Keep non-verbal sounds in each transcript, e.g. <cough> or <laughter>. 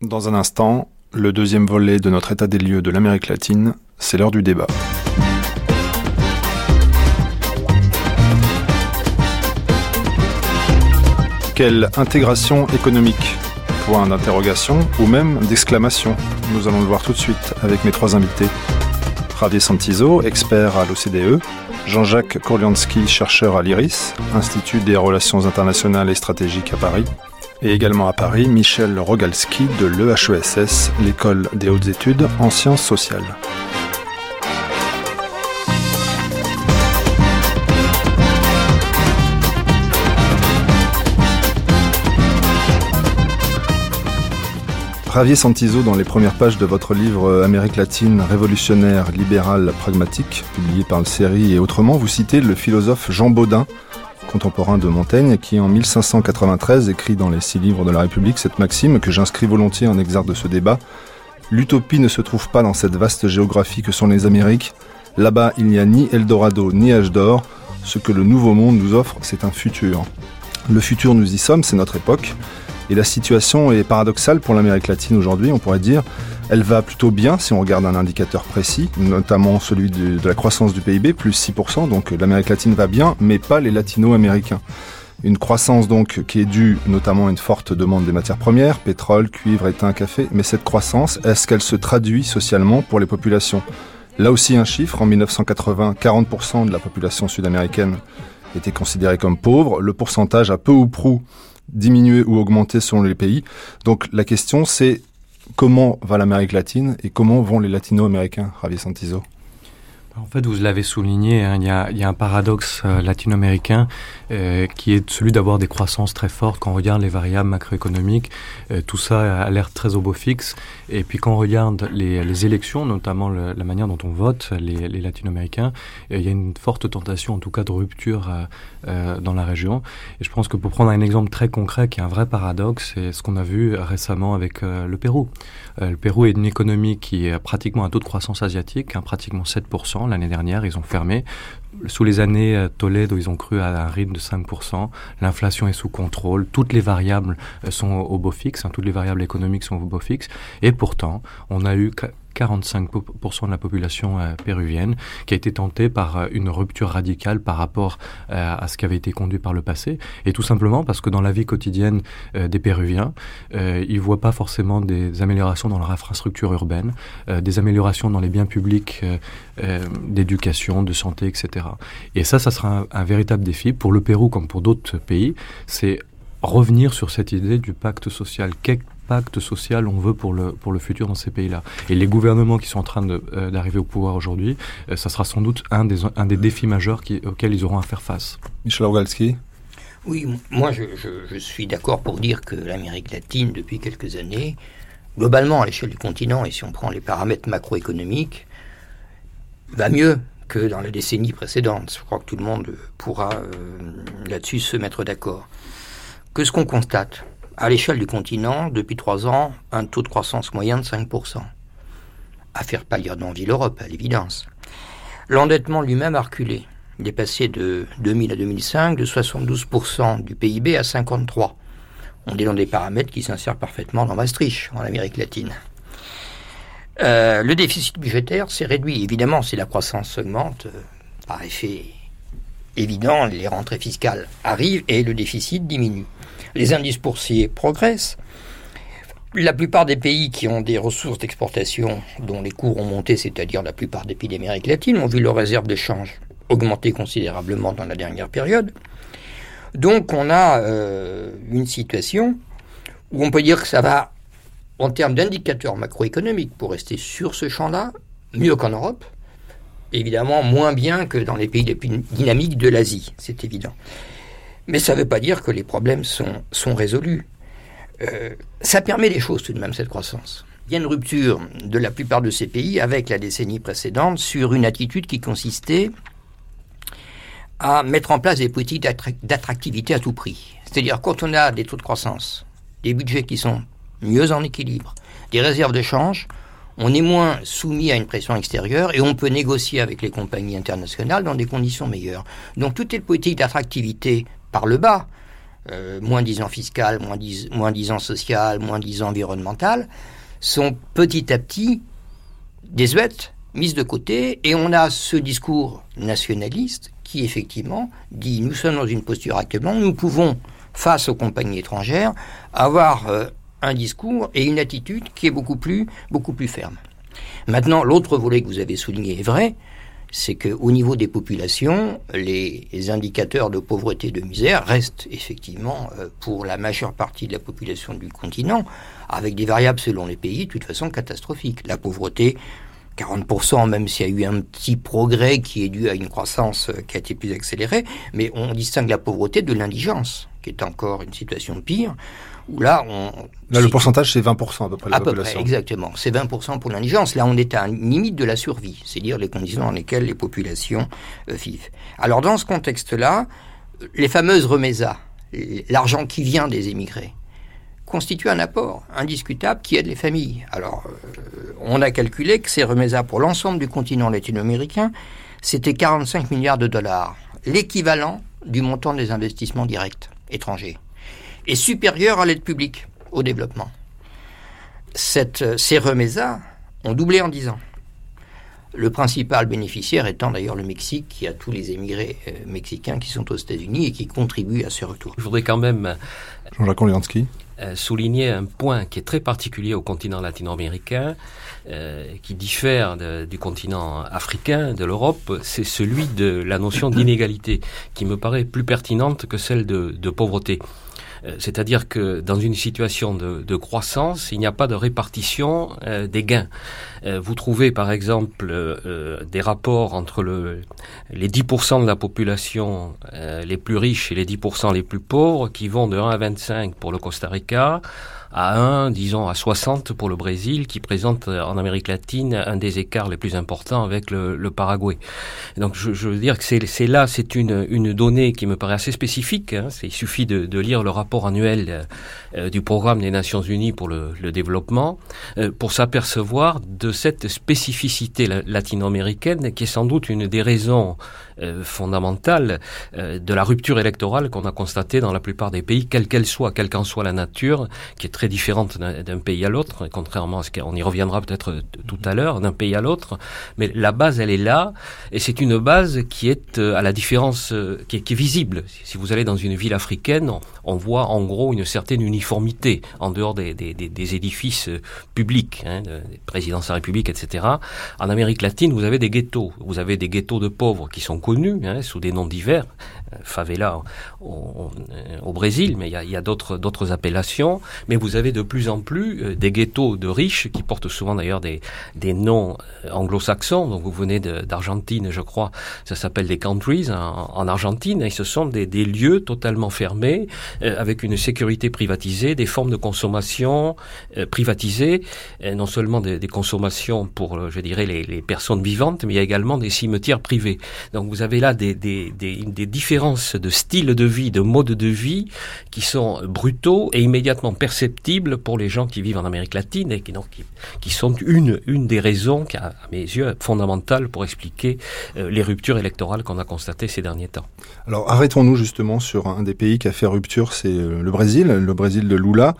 Dans un instant, le deuxième volet de notre état des lieux de l'Amérique latine, c'est l'heure du débat. Quelle intégration économique? Point d'interrogation ou même d'exclamation Nous allons le voir tout de suite avec mes trois invités. Javier Santizo, expert à l'OCDE, Jean-Jacques Korlianski, chercheur à l'IRIS, Institut des relations internationales et stratégiques à Paris, et également à Paris, Michel Rogalski de l'EHESS, l'école des hautes études en sciences sociales. Javier Santizo, dans les premières pages de votre livre Amérique latine, révolutionnaire, libérale, pragmatique, publié par le série et autrement, vous citez le philosophe Jean Baudin, contemporain de Montaigne, qui en 1593 écrit dans les six livres de la République cette maxime que j'inscris volontiers en exergue de ce débat. L'utopie ne se trouve pas dans cette vaste géographie que sont les Amériques. Là-bas, il n'y a ni Eldorado ni âge d'or. Ce que le Nouveau Monde nous offre, c'est un futur. Le futur, nous y sommes, c'est notre époque. Et la situation est paradoxale pour l'Amérique latine aujourd'hui, on pourrait dire. Elle va plutôt bien si on regarde un indicateur précis, notamment celui de, la croissance du PIB, plus 6%, donc l'Amérique latine va bien, mais pas les latino-américains. Une croissance donc qui est due notamment à une forte demande des matières premières, pétrole, cuivre, étain, café, mais cette croissance, est-ce qu'elle se traduit socialement pour les populations? Là aussi un chiffre, en 1980, 40% de la population sud-américaine était considérée comme pauvre, le pourcentage a peu ou prou diminuer ou augmenter selon les pays. Donc la question c'est comment va l'Amérique latine et comment vont les latino-américains, Javier Santizo? En fait, vous l'avez souligné, hein, il, y a, il, y a, un paradoxe euh, latino-américain euh, qui est celui d'avoir des croissances très fortes. Quand on regarde les variables macroéconomiques, euh, tout ça a l'air très au beau fixe. Et puis quand on regarde les, les élections, notamment le, la manière dont on vote, les, les latino-américains, il y a une forte tentation, en tout cas, de rupture dans la région. Et je pense que pour prendre un exemple très concret, qui est un vrai paradoxe, c'est ce qu'on a vu récemment avec le Pérou. Le Pérou est une économie qui a pratiquement un taux de croissance asiatique, hein, pratiquement 7% l'année dernière, ils ont fermé. Sous les années euh, Toledo, ils ont cru à un rythme de 5%. L'inflation est sous contrôle. Toutes les variables euh, sont au beau fixe. Hein, toutes les variables économiques sont au beau fixe. Et pourtant, on a eu 45% de la population euh, péruvienne qui a été tentée par euh, une rupture radicale par rapport euh, à ce qui avait été conduit par le passé. Et tout simplement parce que dans la vie quotidienne des Péruviens, ils ne voient pas forcément des améliorations dans leur infrastructure urbaine, des améliorations dans les biens publics d'éducation, de santé, etc. Et ça, ça sera un, un véritable défi pour le Pérou comme pour d'autres pays. C'est revenir sur cette idée du pacte social pacte social on veut pour le, pour le futur dans ces pays-là. Et les gouvernements qui sont en train euh, d'arriver au pouvoir aujourd'hui, euh, ça sera sans doute un des, un des défis majeurs qui, auxquels ils auront à faire face. Michel Orgalski Oui, moi je, je, suis d'accord pour dire que l'Amérique latine, depuis quelques années, globalement à l'échelle du continent, et si on prend les paramètres macroéconomiques, va mieux que dans la décennie précédente. Je crois que tout le monde pourra euh, là-dessus se mettre d'accord. Que ce qu'on constate à l'échelle du continent, depuis trois ans, un taux de croissance moyen de 5%. À faire pâlir d'envie l'Europe, à l'évidence. L'endettement lui-même a reculé. Il est passé de 2000 à 2005 de 72% du PIB à 53%. On est dans des paramètres qui s'insèrent parfaitement dans Maastricht, en Amérique latine. Euh, le déficit budgétaire s'est réduit. Évidemment, si la croissance augmente, euh, par effet évident, les rentrées fiscales arrivent et le déficit diminue les indices boursiers progressent. La plupart des pays qui ont des ressources d'exportation dont les cours ont monté, c'est-à-dire la plupart des pays d'Amérique latine, ont vu leurs réserves d'échange augmenter considérablement dans la dernière période. Donc on a euh, une situation où on peut dire que ça va, en termes d'indicateurs macroéconomiques, pour rester sur ce champ-là, mieux qu'en Europe. Évidemment, moins bien que dans les pays les plus dynamiques de l'Asie, c'est évident. Mais ça ne veut pas dire que les problèmes sont, sont résolus. Euh, ça permet des choses tout de même, cette croissance. Il y a une rupture de la plupart de ces pays avec la décennie précédente sur une attitude qui consistait à mettre en place des politiques d'attractivité à tout prix. C'est-à-dire quand on a des taux de croissance, des budgets qui sont mieux en équilibre, des réserves de change, on est moins soumis à une pression extérieure et on peut négocier avec les compagnies internationales dans des conditions meilleures. Donc toutes les politiques d'attractivité par le bas euh, moins disant fiscal, moins, disant social, moins disant environnemental, sont petit à petit désuètes, mises de côté, et on a ce discours nationaliste qui effectivement dit nous sommes dans une posture actuellement, nous pouvons, face aux compagnies étrangères, avoir euh, un discours et une attitude qui est beaucoup plus ferme. Maintenant, l'autre volet que vous avez souligné est vrai, c'est qu'au niveau des populations, les, indicateurs de pauvreté et de misère restent effectivement euh, pour la majeure partie de la population du continent, avec des variables selon les pays de toute façon catastrophiques. La pauvreté, 40%, même s'il y a eu un petit progrès qui est dû à une croissance euh, qui a été plus accélérée, mais on distingue la pauvreté de l'indigence, qui est encore une situation pire là, on, là le pourcentage, c'est 20% à peu près la à Peu près, exactement. C'est 20% pour l'indigence. Là, on est à une limite de la survie, c'est-à-dire les conditions dans lesquelles les populations euh, vivent. Alors, dans ce contexte-là, les fameuses remésas, l'argent qui vient des émigrés, constitue un apport indiscutable qui aide les familles. Alors, euh, on a calculé que ces remésas pour l'ensemble du continent latino-américain, c'était 45 milliards de dollars, l'équivalent du montant des investissements directs étrangers est supérieure à l'aide publique au développement. Cette, euh, ces remésas ont doublé en 10 ans. Le principal bénéficiaire étant d'ailleurs le Mexique, qui a tous les émigrés euh, mexicains qui sont aux États-Unis et qui contribuent à ce retour. Je voudrais quand même Jean-Jacques euh, souligner un point qui est très particulier au continent latino-américain, qui diffère du continent africain, de l'Europe, c'est celui de la notion d'inégalité, qui me paraît plus pertinente que celle de pauvreté. Euh, c'est-à-dire que dans une situation de, croissance, il n'y a pas de répartition euh, des gains. Euh, vous trouvez par exemple des rapports entre le, les 10% de la population les plus riches et les 10% les plus pauvres qui vont de 1 à 25 pour le Costa Rica, à 1, disons à 60 pour le Brésil, qui présente euh, en Amérique latine un des écarts les plus importants avec le, Paraguay. donc je, veux dire que c'est là, c'est une, donnée qui me paraît assez spécifique. Hein. Il suffit de, lire le rapport annuel euh, euh, du programme des Nations Unies pour le, le développement pour s'apercevoir de cette spécificité latino-américaine qui est sans doute une des raisons euh, fondamentale euh, de la rupture électorale qu'on a constatée dans la plupart des pays, quelle qu'elle soit, quelle qu'en soit la nature, qui est très différente d'un pays à l'autre, contrairement à ce qu'on y reviendra peut-être tout à l'heure, d'un pays à l'autre. Mais la base, elle est là, et c'est une base qui est euh, à la différence, qui est, visible. Si vous allez dans une ville africaine, on, voit en gros une certaine uniformité en dehors des, des, des, édifices publics, hein, des présidences de la République, etc. En Amérique latine, vous avez des ghettos. Vous avez des ghettos de pauvres qui sont hein, sous des noms divers, euh, favela au, au, Brésil, mais il y a, d'autres appellations. Mais vous avez de plus en plus euh, des ghettos de riches qui portent souvent d'ailleurs des, noms euh, anglo-saxons. Donc vous venez d'Argentine, je crois, ça s'appelle des countries en, en, Argentine, et ce sont des, lieux totalement fermés, avec une sécurité privatisée, des formes de consommation privatisées, non seulement des, consommations pour, je dirais, les, personnes vivantes, mais il y a également des cimetières privés. Donc avez là des, des, des, différences de style de vie, de mode de vie qui sont brutaux et immédiatement perceptibles pour les gens qui vivent en Amérique latine et qui, donc, qui, sont une, une des raisons, qui, à mes yeux, fondamentales pour expliquer euh, les ruptures électorales qu'on a constatées ces derniers temps. Alors arrêtons-nous justement sur un des pays qui a fait rupture, c'est euh, le Brésil, le Brésil de Lula.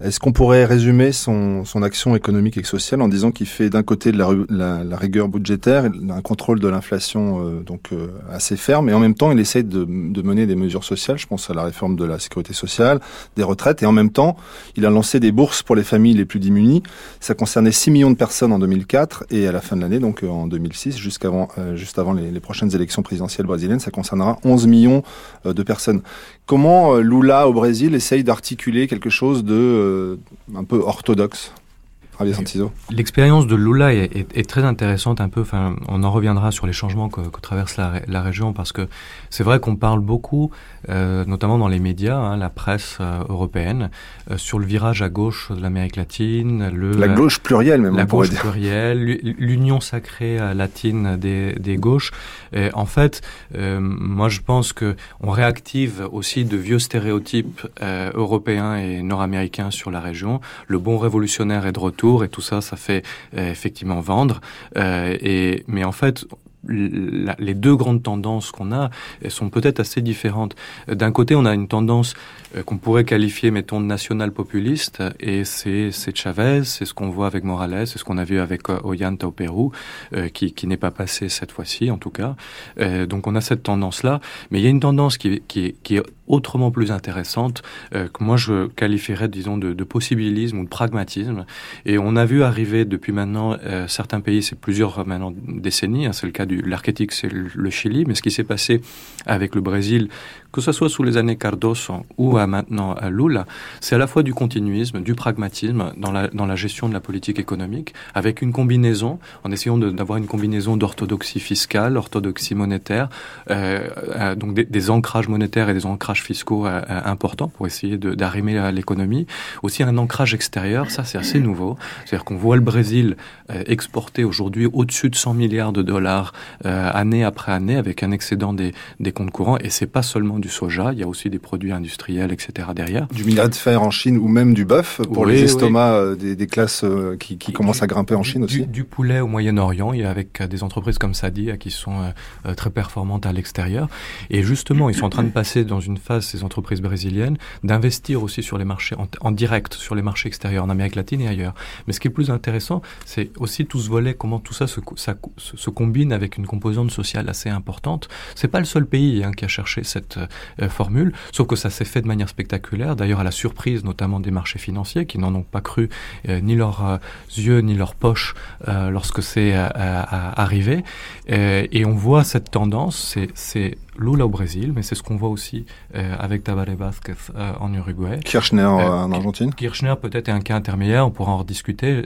Est-ce qu'on pourrait résumer son, son, action économique et sociale en disant qu'il fait d'un côté de la, la, la, rigueur budgétaire, un contrôle de l'inflation euh, donc euh, assez ferme, et en même temps il essaie de, de, mener des mesures sociales? Je pense à la réforme de la sécurité sociale, des retraites, et en même temps il a lancé des bourses pour les familles les plus démunies. Ça concernait 6 millions de personnes en 2004 et à la fin de l'année, donc euh, en 2006, jusqu'avant juste avant les, les, prochaines élections présidentielles brésiliennes, ça concernera 11 millions de personnes. Comment Lula au Brésil essaye d'articuler quelque chose de euh, un peu orthodoxe L'expérience de Lula est, est, est, très intéressante un peu. Enfin, on en reviendra sur les changements que, que traverse la, la, région parce que c'est vrai qu'on parle beaucoup, euh, notamment dans les médias, hein, la presse euh, européenne, euh, sur le virage à gauche de l'Amérique latine, le la gauche plurielle même. La gauche plurielle, l'union sacrée latine des, des gauches. Et en fait, moi je pense que on réactive aussi de vieux stéréotypes européens et nord-américains sur la région. Le bon révolutionnaire est de retour et tout ça, ça fait euh, effectivement vendre. Euh, et mais en fait, les deux grandes tendances qu'on a elles sont peut-être assez différentes. D'un côté, on a une tendance euh, qu'on pourrait qualifier, mettons, national populiste, et c'est Chavez, c'est ce qu'on voit avec Morales, c'est ce qu'on a vu avec euh, Ollanta au Pérou, euh, qui, qui n'est pas passé cette fois-ci, en tout cas. donc on a cette tendance-là, mais il y a une tendance qui, qui, qui est autrement plus intéressante, euh, que moi je qualifierais, disons, de, de, possibilisme ou de pragmatisme. Et on a vu arriver depuis maintenant euh, certains pays, c'est plusieurs maintenant décennies, hein, c'est le cas de l'archétype, c'est le, Chili, mais ce qui s'est passé avec le Brésil, que ce soit sous les années Cardoso ou à maintenant à Lula, c'est à la fois du continuisme, du pragmatisme dans la, dans la gestion de la politique économique, avec une combinaison, en essayant d'avoir une combinaison d'orthodoxie fiscale, orthodoxie monétaire, euh, euh donc des, ancrages monétaires et des ancrages fiscaux euh, euh, importants pour essayer d'arrimer l'économie. Aussi un ancrage extérieur, ça c'est assez nouveau. C'est-à-dire qu'on voit le Brésil exporter aujourd'hui au-dessus de 100 milliards de dollars année après année avec un excédent des, des comptes courants. Et c'est pas seulement du soja, il y a aussi des produits industriels, etc. derrière. Du minerai de fer en Chine ou même du bœuf pour les estomacs des, des, classes qui, qui commencent à grimper en Chine aussi. Du, poulet au Moyen-Orient, il y a avec des entreprises comme Sadi qui sont très performantes à l'extérieur. Et justement, ils sont en train de passer dans une ces entreprises brésiliennes, d'investir aussi sur les marchés en, direct, sur les marchés extérieurs en Amérique latine et ailleurs. Mais ce qui est plus intéressant, c'est aussi tout ce volet, comment tout ça se, se, combine avec une composante sociale assez importante. C'est pas le seul pays hein, qui a cherché cette euh, formule, sauf que ça s'est fait de manière spectaculaire, d'ailleurs à la surprise notamment des marchés financiers qui n'en ont pas cru euh, ni leurs euh, yeux ni leurs poches lorsque c'est arrivé. et on voit cette tendance, c'est Lula au Brésil, mais c'est ce qu'on voit aussi euh, avec Tabaré Vázquez euh, en Uruguay. Kirchner euh, en Argentine. Kirchner peut-être est un cas intermédiaire, on pourra en rediscuter,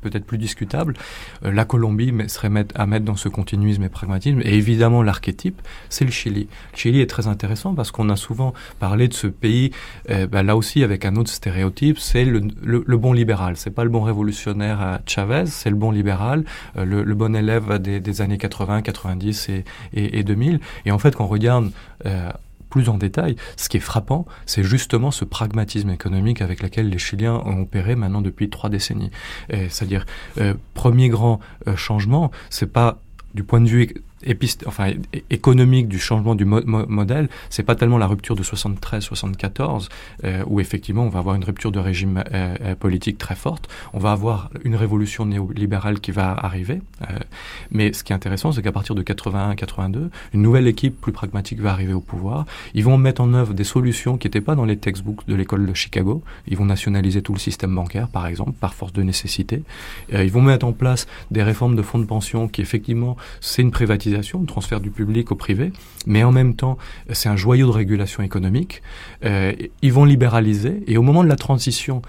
peut-être plus discutable. la Colombie mais, serait à mettre dans ce continuisme et pragmatisme. Et évidemment, l'archétype, c'est le Chili. Le Chili est très intéressant parce qu'on a souvent parlé de ce pays, bah, là aussi avec un autre stéréotype, c'est le, le, bon libéral. C'est pas le bon révolutionnaire à Chavez, c'est le bon libéral, le, le, bon élève des, des, années 80, 90 et, et, et 2000. Et en fait, qu'on regarde euh, plus en détail, ce qui est frappant, c'est justement ce pragmatisme économique avec lequel les Chiliens ont opéré maintenant depuis trois décennies. C'est-à-dire, euh, premier grand euh, changement, c'est pas du point de vue enfin, économique du changement du modèle, c'est pas tellement la rupture de 73-74, euh, où effectivement on va avoir une rupture de régime euh, euh, politique très forte, on va avoir une révolution néolibérale qui va arriver, euh, mais ce qui est intéressant, c'est qu'à partir de 81-82, une nouvelle équipe plus pragmatique va arriver au pouvoir, ils vont mettre en œuvre des solutions qui n'étaient pas dans les textbooks de l'école de Chicago, ils vont nationaliser tout le système bancaire, par exemple, par force de nécessité, ils vont mettre en place des réformes de fonds de pension qui effectivement, c'est une privatisation le transfert du public au privé, mais en même temps, c'est un joyau de régulation économique. Euh, ils vont libéraliser, et au moment de la transition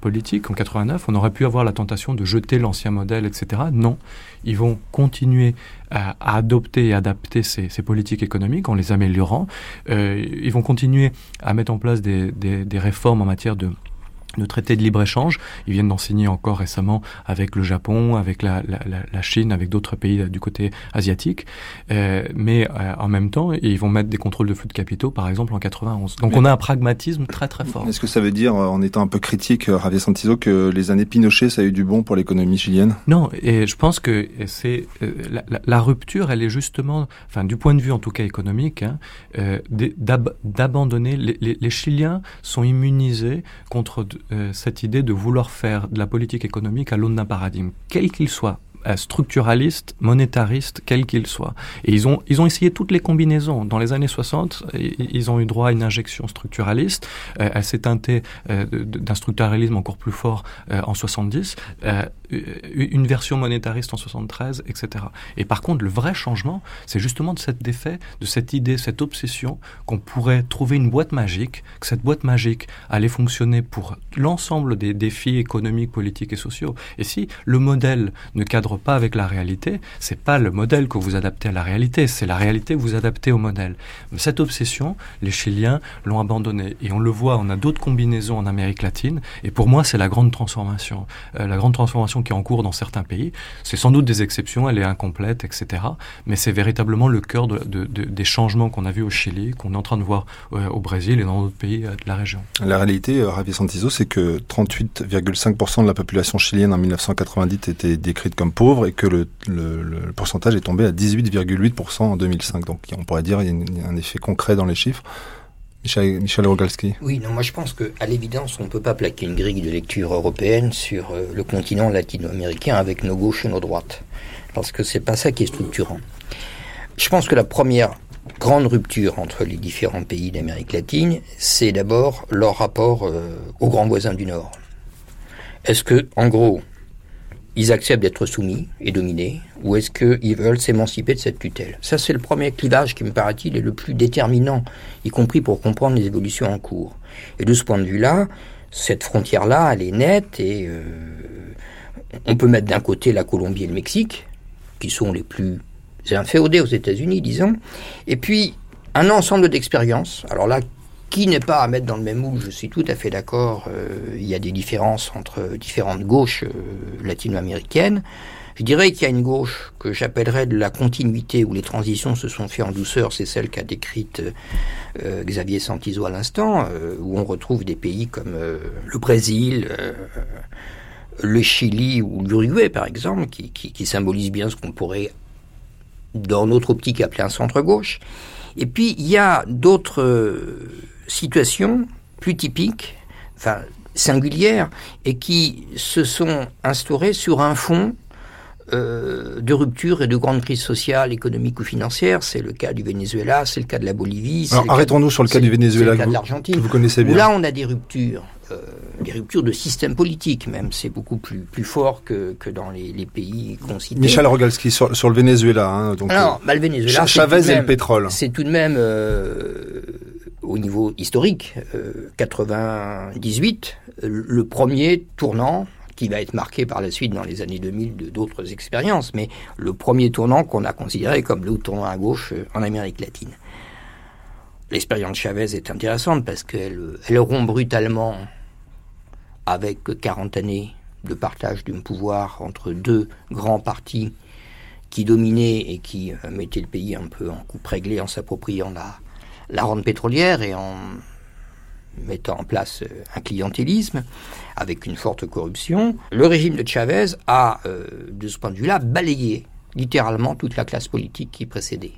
politique, en 89, on aurait pu avoir la tentation de jeter l'ancien modèle, etc. Non, ils vont continuer à, adopter et adapter ces, politiques économiques en les améliorant. Euh, ils vont continuer à mettre en place des réformes en matière de de traité de libre-échange. Ils viennent d'enseigner encore récemment avec le Japon, avec la, la, la Chine, avec d'autres pays euh, du côté asiatique. Euh, mais euh, en même temps, ils vont mettre des contrôles de flux de capitaux, par exemple, en 91. Donc on a un pragmatisme très très fort. Est-ce que ça veut dire, en étant un peu critique, Javier Santizo, que les années Pinochet, ça a eu du bon pour l'économie chilienne? Non, et je pense que c'est la, la, rupture, elle est justement, enfin du point de vue en tout cas économique, hein, d'abandonner. Les, les, les Chiliens sont immunisés contre euh, cette idée de vouloir faire de la politique économique à l'aune d'un paradigme, quel qu'il soit, euh, structuraliste, monétariste, quel qu'il soit. Et ils ont, ils ont essayé toutes les combinaisons. Dans les années 60, ils ont eu droit à une injection structuraliste. Euh, elle s'est teintée euh, d'un structuralisme encore plus fort en 70, une version monétariste en 73, etc. Et par contre, le vrai changement, c'est justement de cette défait, de cette idée, cette obsession qu'on pourrait trouver une boîte magique, que cette boîte magique allait fonctionner pour l'ensemble des défis économiques, politiques et sociaux. Et si le modèle ne cadre pas avec la réalité, c'est pas le modèle que vous adaptez à la réalité, c'est la réalité que vous adaptez au modèle. Cette obsession, les Chiliens l'ont abandonnée. Et on le voit, on a d'autres combinaisons en Amérique latine. Et pour moi, c'est la grande transformation. Euh, la grande transformation qui est en cours dans certains pays. C'est sans doute des exceptions, elle est incomplète, etc. Mais c'est véritablement le cœur de, de, des changements qu'on a vus au Chili, qu'on est en train de voir euh, au Brésil et dans d'autres pays euh, de la région. La réalité, Ravi Santizo, c'est que 38,5% de la population chilienne en 1990 était décrite comme pauvre et que le, pourcentage est tombé à 18,8% en 2005. Donc on pourrait dire qu'il y a un effet concret dans les chiffres. Michel, Michel Rogalski. Oui, non, moi je pense qu'à l'évidence, on ne peut pas plaquer une grille de lecture européenne sur euh, le continent latino-américain avec nos gauches et nos droites. Parce que c'est pas ça qui est structurant. Je pense que la première grande rupture entre les différents pays d'Amérique latine, c'est d'abord leur rapport euh, aux grands voisins du Nord. Est-ce que, en gros, ils acceptent d'être soumis et dominés, ou est-ce qu'ils veulent s'émanciper de cette tutelle? Ça, c'est le premier clivage qui me paraît-il est le plus déterminant, y compris pour comprendre les évolutions en cours. Et de ce point de vue-là, cette frontière-là, elle est nette, et euh, on peut mettre d'un côté la Colombie et le Mexique, qui sont les plus inféodés aux États-Unis, disons, et puis un ensemble d'expériences. Alors là, qui n'est pas à mettre dans le même moule, je suis tout à fait d'accord, euh, il y a des différences entre différentes gauches euh, latino-américaines. Je dirais qu'il y a une gauche que j'appellerais de la continuité, où les transitions se sont faites en douceur, c'est celle qu'a décrite euh, Xavier Santizo à l'instant, où on retrouve des pays comme le Brésil, le Chili ou l'Uruguay par exemple, qui, qui, qui symbolisent bien ce qu'on pourrait, dans notre optique, appeler un centre-gauche. Et puis, il y a d'autres situations plus typiques, enfin singulières, et qui se sont instaurées sur un fond euh, de rupture et de grande crise sociale, économique ou financière. C'est le cas du Venezuela, c'est le cas de la Bolivie. Alors arrêtons-nous sur le cas du Venezuela, le de l'Argentine. Vous connaissez bien. là, on a des ruptures, euh, des ruptures de système politique même. C'est beaucoup plus, plus fort que, que dans les, les pays qu'on cite. Michel Rogalski, sur, sur le Venezuela. Hein, donc, Alors, bah, le Venezuela, Chavez et le pétrole. C'est tout de même... Euh, au niveau historique, 98, euh, le premier tournant qui va être marqué par la suite dans les années 2000 de d'autres expériences, mais le premier tournant qu'on a considéré comme le tournant à gauche euh, en Amérique latine. L'expérience Chavez est intéressante parce qu'elle elle rompt brutalement avec 40 années de partage d'un pouvoir entre deux grands partis qui dominaient et qui euh, mettaient le pays un peu en coupe réglée en s'appropriant la, la rente pétrolière et en mettant en place euh, un clientélisme avec une forte corruption, le régime de Chavez a, euh, de ce point de vue-là, balayé littéralement toute la classe politique qui précédait.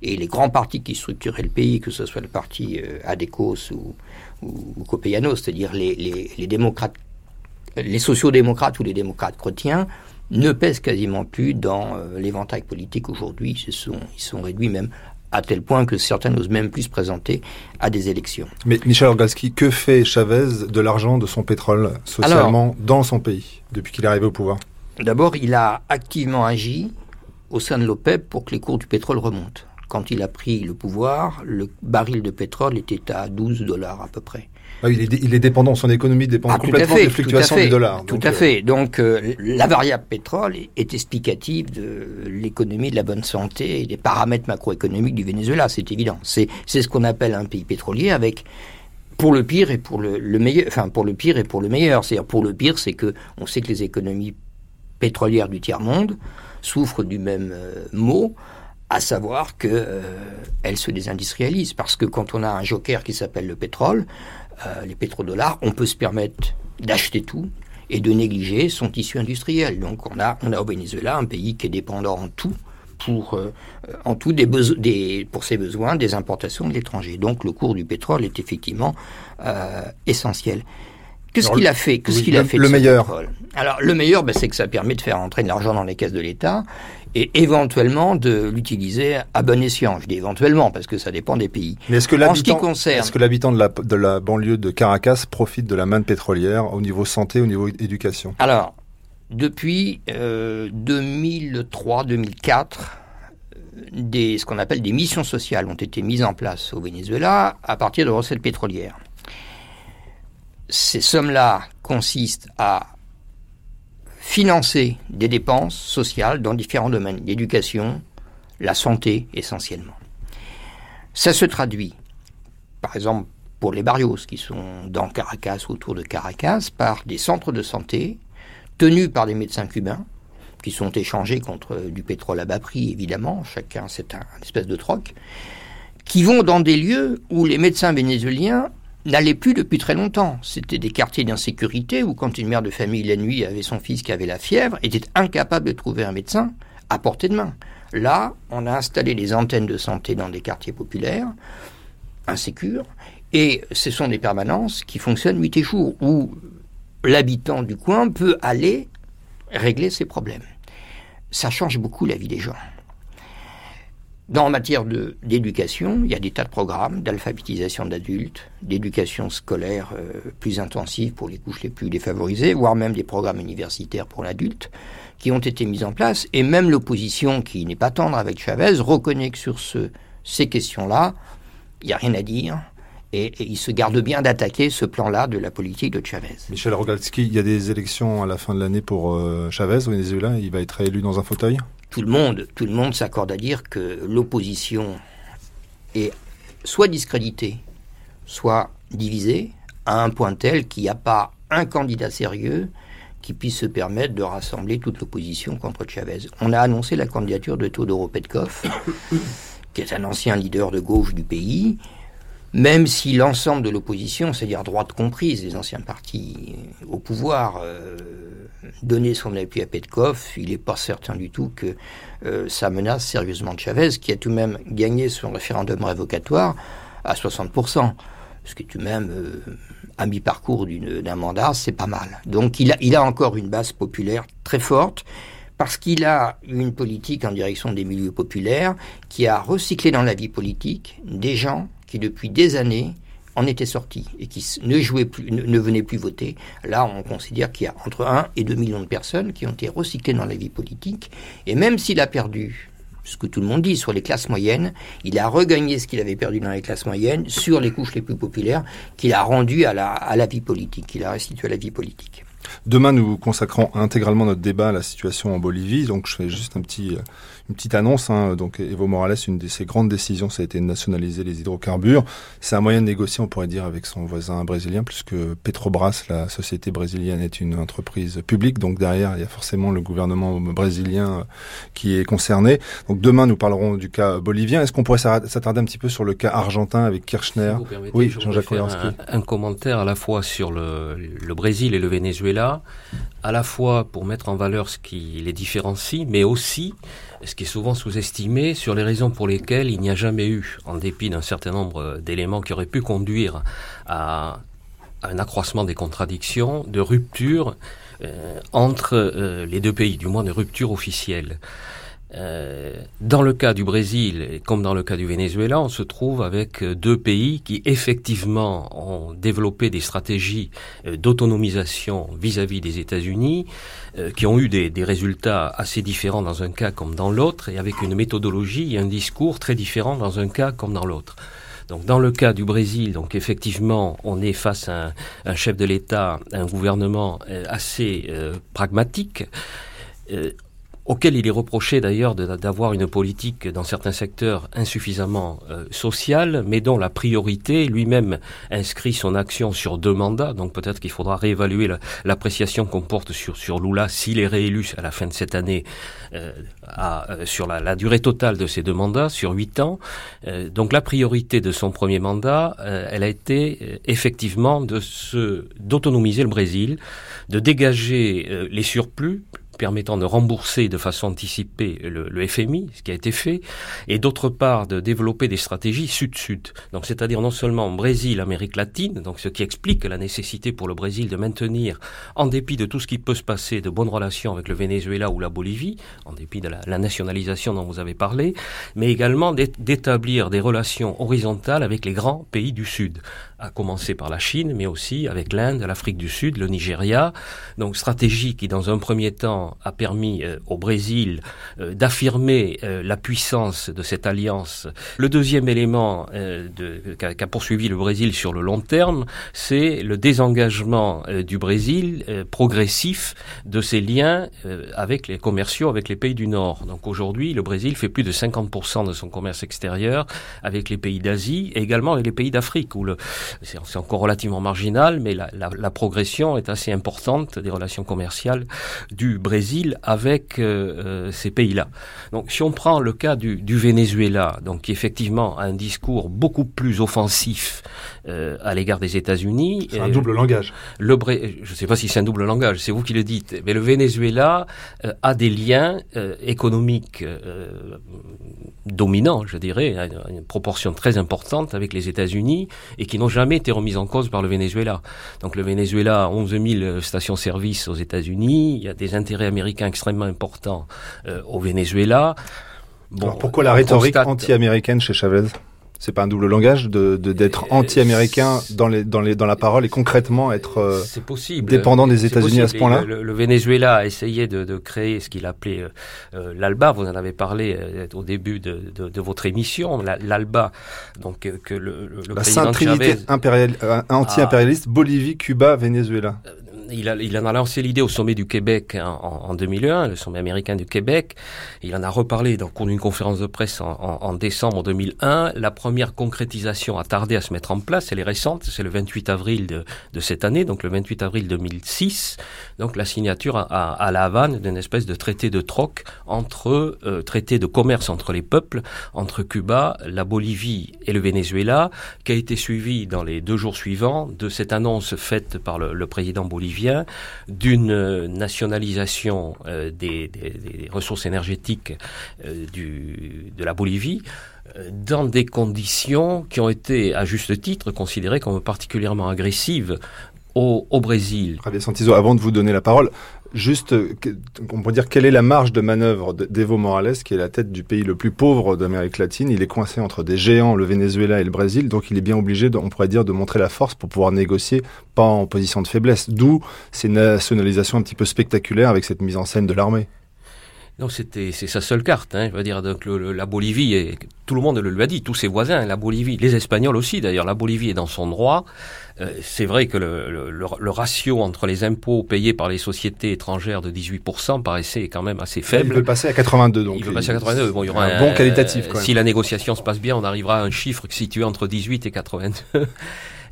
Et les grands partis qui structuraient le pays, que ce soit le parti euh, Adecos ou, ou, c'est-à-dire les, les, démocrates, les sociaux-démocrates ou les démocrates chrétiens, ne pèsent quasiment plus dans l'éventail politique aujourd'hui. Ils, ils sont réduits même à tel point que certains n'osent même plus se présenter à des élections. Mais Michel Orgalski, que fait Chavez de l'argent de son pétrole socialement dans son pays depuis qu'il est arrivé au pouvoir? D'abord, il a activement agi au sein de l'OPEP pour que les cours du pétrole remontent. Quand il a pris le pouvoir, le baril de pétrole était à 12 dollars à peu près. Ah il, est, dépendant, son économie dépend ah, complètement des fluctuations du dollar. Tout à euh, fait. Donc euh, la variable pétrole est, explicative de l'économie, de la bonne santé et des paramètres macroéconomiques du Venezuela, c'est évident. C'est ce qu'on appelle un pays pétrolier avec pour le pire et pour le, meilleur, enfin pour le pire et pour le meilleur. C'est-à-dire pour le pire, c'est que on sait que les économies pétrolières du tiers monde souffrent du même euh, mot à savoir qu'elles se désindustrialisent. Parce que quand on a un joker qui s'appelle le pétrole, euh, les pétrodollars, on peut se permettre d'acheter tout et de négliger son tissu industriel. Donc on a, on a au Venezuela un pays qui est dépendant en tout pour, euh, des, des pour ses besoins des importations de l'étranger. Donc le cours du pétrole est effectivement euh, essentiel. Qu'est-ce qu'il a fait? Qu'est-ce qu'il a fait Le meilleur. Alors le meilleur, ben, c'est que ça permet de faire entrer de l'argent dans les caisses de l'État et éventuellement de l'utiliser à bon escient. Je dis éventuellement parce que ça dépend des pays. Mais est-ce que l'habitant, concerne... est-ce que l'habitant de la, de la banlieue de Caracas profite de la manne pétrolière au niveau santé, au niveau éducation? Alors, depuis euh, 2003-2004, des, ce qu'on appelle des missions sociales ont été mises en place au Venezuela à partir de recettes pétrolières. Ces sommes-là consistent à financer des dépenses sociales dans différents domaines, l'éducation, la santé essentiellement. Ça se traduit, par exemple, pour les barrios qui sont dans Caracas, autour de Caracas, par des centres de santé tenus par des médecins cubains, qui sont échangés contre du pétrole à bas prix, évidemment, chacun c'est un, espèce de troc, qui vont dans des lieux où les médecins vénézuéliens n'allait plus depuis très longtemps. C'était des quartiers d'insécurité où quand une mère de famille la nuit avait son fils qui avait la fièvre, était incapable de trouver un médecin à portée de main. Là, on a installé des antennes de santé dans des quartiers populaires, insécures, et ce sont des permanences qui fonctionnent nuit et jour, où l'habitant du coin peut aller régler ses problèmes. Ça change beaucoup la vie des gens. Dans matière d'éducation, il y a des tas de programmes d'alphabétisation d'adultes, d'éducation scolaire euh, plus intensive pour les couches les plus défavorisées, voire même des programmes universitaires pour l'adulte qui ont été mis en place. Et même l'opposition, qui n'est pas tendre avec Chavez, reconnaît que sur ce, ces questions-là, il n'y a rien à dire. Et, il se garde bien d'attaquer ce plan-là de la politique de Chavez. Michel Rogalski, il y a des élections à la fin de l'année pour euh, Chavez Venezuela. Il va être élu dans un fauteuil? Tout le monde, s'accorde à dire que l'opposition est soit discréditée, soit divisée, à un point tel qu'il n'y a pas un candidat sérieux qui puisse se permettre de rassembler toute l'opposition contre Chavez. On a annoncé la candidature de Todoro Petkov, <coughs> qui est un ancien leader de gauche du pays, même si l'ensemble de l'opposition, c'est-à-dire droite comprise, les anciens partis au pouvoir, euh, donner son appui à Petkov, il n'est pas certain du tout que euh, ça menace sérieusement Chavez, qui a tout de même gagné son référendum révocatoire à 60%, ce qui est tout de même euh, à mi-parcours d'un mandat, c'est pas mal. Donc il a, il a encore une base populaire très forte parce qu'il a une politique en direction des milieux populaires qui a recyclé dans la vie politique des gens qui depuis des années en étaient sortis et qui ne jouaient plus, ne, venaient plus voter. Là, on considère qu'il y a entre 1 et 2 millions de personnes qui ont été recyclées dans la vie politique. Et même s'il a perdu ce que tout le monde dit sur les classes moyennes, il a regagné ce qu'il avait perdu dans les classes moyennes sur les couches les plus populaires, qu'il a rendu à la, à la vie politique, qu'il a restitué à la vie politique. Demain, nous consacrons intégralement notre débat à la situation en Bolivie. Donc, je fais juste un petit, euh, une petite annonce. Hein. Donc, Evo Morales, une de ses grandes décisions, ça a été de nationaliser les hydrocarbures. C'est un moyen de négocier, on pourrait dire, avec son voisin brésilien, puisque Petrobras, la société brésilienne, est une entreprise publique. Donc, derrière, il y a forcément le gouvernement brésilien euh, qui est concerné. Donc, demain, nous parlerons du cas bolivien. Est-ce qu'on pourrait s'attarder un petit peu sur le cas argentin avec Kirchner? Oui, Jean-Jacques un, un commentaire à la fois sur le, le Brésil et le Venezuela, à la fois pour mettre en valeur ce qui les différencie, mais aussi ce qui est souvent sous-estimé sur les raisons pour lesquelles il n'y a jamais eu, en dépit d'un certain nombre d'éléments qui auraient pu conduire à, un accroissement des contradictions, de rupture euh, entre euh, les deux pays, du moins de rupture officielle. Euh, dans le cas du Brésil, comme dans le cas du Venezuela, on se trouve avec euh, deux pays qui effectivement ont développé des stratégies euh, d'autonomisation vis-à-vis des États-Unis, qui ont eu des, des, résultats assez différents dans un cas comme dans l'autre, et avec une méthodologie et un discours très différents dans un cas comme dans l'autre. Donc, dans le cas du Brésil, donc effectivement, on est face à un, un chef de l'État, un gouvernement assez pragmatique auquel il est reproché d'ailleurs d'avoir une politique dans certains secteurs insuffisamment euh, sociale, mais dont la priorité, lui-même inscrit son action sur deux mandats, donc peut-être qu'il faudra réévaluer l'appréciation qu'on porte sur, sur Lula s'il est réélu à la fin de cette année, euh, euh, sur la, la, durée totale de ces deux mandats, sur huit ans. Donc la priorité de son premier mandat, elle a été effectivement d'autonomiser le Brésil, de dégager les surplus permettant de rembourser de façon anticipée le, FMI, ce qui a été fait, et d'autre part de développer des stratégies sud-sud. Donc c'est-à-dire non seulement Brésil, Amérique latine, donc ce qui explique la nécessité pour le Brésil de maintenir, en dépit de tout ce qui peut se passer, de bonnes relations avec le Venezuela ou la Bolivie, en dépit de la, nationalisation dont vous avez parlé, mais également d'établir des relations horizontales avec les grands pays du Sud, à commencer par la Chine, mais aussi avec l'Inde, l'Afrique du Sud, le Nigeria. Donc stratégie qui, dans un premier temps, a permis euh, au Brésil euh, d'affirmer euh, la puissance de cette alliance. Le deuxième élément qu'a poursuivi le Brésil sur le long terme, c'est le désengagement du Brésil progressif de ses liens avec les commerciaux avec les pays du Nord. Donc aujourd'hui, le Brésil fait plus de 50% de son commerce extérieur avec les pays d'Asie et également avec les pays d'Afrique, où c'est encore relativement marginal, mais la, la progression est assez importante des relations commerciales du Brésil avec ces pays-là. Donc si on prend le cas du, du Venezuela, donc qui effectivement a un discours beaucoup plus offensif à l'égard des États-Unis. C'est un double langage. Le, je ne sais pas si c'est un double langage, c'est vous qui le dites, mais le Venezuela a des liens économiques dominants, je dirais, à une proportion très importante avec les États-Unis et qui n'ont jamais été remises en cause par le Venezuela. Donc le Venezuela a 11 000 stations-service aux États-Unis, il y a des intérêts américains extrêmement importants euh, au Venezuela. Bon, pourquoi la rhétorique anti-américaine chez Chavez? C'est pas un double langage de d'être anti-américain dans les dans les dans la parole et concrètement être euh, possible. dépendant des États-Unis à ce point-là. Le, Venezuela a essayé de, de créer ce qu'il appelait euh, euh, l'ALBA. Vous en avez parlé au début de, de, de votre émission. L'ALBA, donc que le, le la sainte trinité anti-impérialiste Bolivie, Cuba, Venezuela il, a, en a lancé l'idée au sommet du Québec en, en, 2001, le sommet américain du Québec. Il en a reparlé dans une conférence de presse en, en, décembre 2001. La première concrétisation a tardé à se mettre en place. Elle est récente, c'est le 28 avril de, de, cette année, donc le 28 avril 2006. Donc la signature à, La Havane d'une espèce de traité de troc entre euh, traité de commerce entre les peuples, entre Cuba, la Bolivie et le Venezuela, qui a été suivi dans les deux jours suivants de cette annonce faite par le, président bolivien d'une nationalisation euh, des, ressources énergétiques euh, de la Bolivie euh, dans des conditions qui ont été, à juste titre, considérées comme particulièrement agressives au, au Brésil. Santizo, avant de vous donner la parole, Juste, on peut dire quelle est la marge de manœuvre d'Evo Morales, qui est la tête du pays le plus pauvre d'Amérique latine. Il est coincé entre des géants, le Venezuela et le Brésil, donc il est bien obligé, on pourrait dire, de montrer la force pour pouvoir négocier, pas en position de faiblesse. D'où ces nationalisations un petit peu spectaculaires avec cette mise en scène de l'armée. Non, c'était c'est sa seule carte. Hein. Je veux dire, donc la Bolivie, et tout le monde le lui a dit, tous ses voisins, la Bolivie, les Espagnols aussi. D'ailleurs, la Bolivie est dans son droit. Euh, c'est vrai que le, le, le, ratio entre les impôts payés par les sociétés étrangères de 18% paraissait quand même assez faible. Il veut passer à 82 donc. Il veut passer à 82. Bon, il y aura un, bon qualitatif. Quand Si la négociation se passe bien, on arrivera à un chiffre situé entre 18 et 82.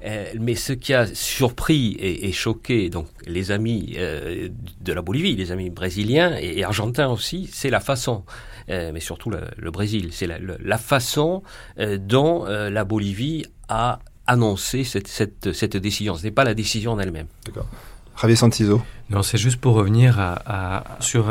Euh, mais ce qui a surpris et, choqué donc les amis euh, de la Bolivie, les amis brésiliens et, argentins aussi, c'est la façon, euh, mais surtout le, Brésil, c'est la, façon dont la Bolivie a annoncé cette décision. Ce n'est pas la décision en elle-même. D'accord. Javier Santizo. Non, c'est juste pour revenir à, à, sur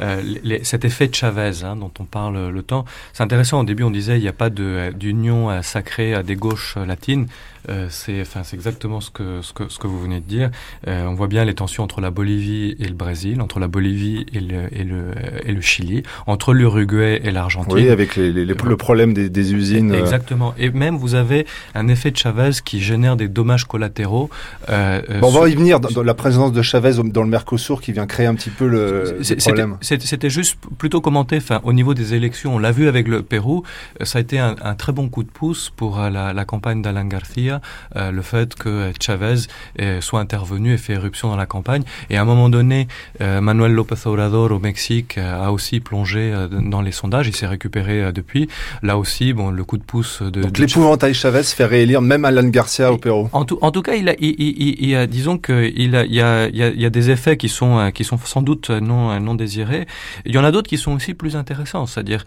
euh, les, cet effet de Chavez hein, dont on parle le temps. C'est intéressant, au début on disait il n'y a pas d'union euh, sacrée à des gauches latines. Euh, c'est enfin, exactement ce que, ce, que, ce que vous venez de dire. Euh, on voit bien les tensions entre la Bolivie et le Brésil, entre la Bolivie et le, et le, et le Chili, entre l'Uruguay et l'Argentine. Oui, avec les, les, le problème des, des usines. Euh. Exactement. Et même vous avez un effet de Chavez qui génère des dommages collatéraux. Euh, bon, on va y venir dans, la présence de Chavez dans le Mercosur qui vient créer un petit peu le, le problème. C'était juste plutôt commenté, enfin, au niveau des élections, on l'a vu avec le Pérou, ça a été un, un très bon coup de pouce pour la, la campagne d'Alain Garcia euh, le fait que Chavez soit intervenu et fait éruption dans la campagne. Et à un moment donné, euh, Manuel López Obrador au Mexique euh, a aussi plongé dans les sondages. Il s'est récupéré depuis. Là aussi, bon, le coup de pouce de. Donc l'épouvantail Chavez fait réélire même Alan Garcia au Pérou. En tout, en tout cas, il a, il, il, il a disons qu'il a, il y a, il y a des effets qui sont, qui sont sans doute non, non désirés. Il y en a d'autres qui sont aussi plus intéressants, c'est-à-dire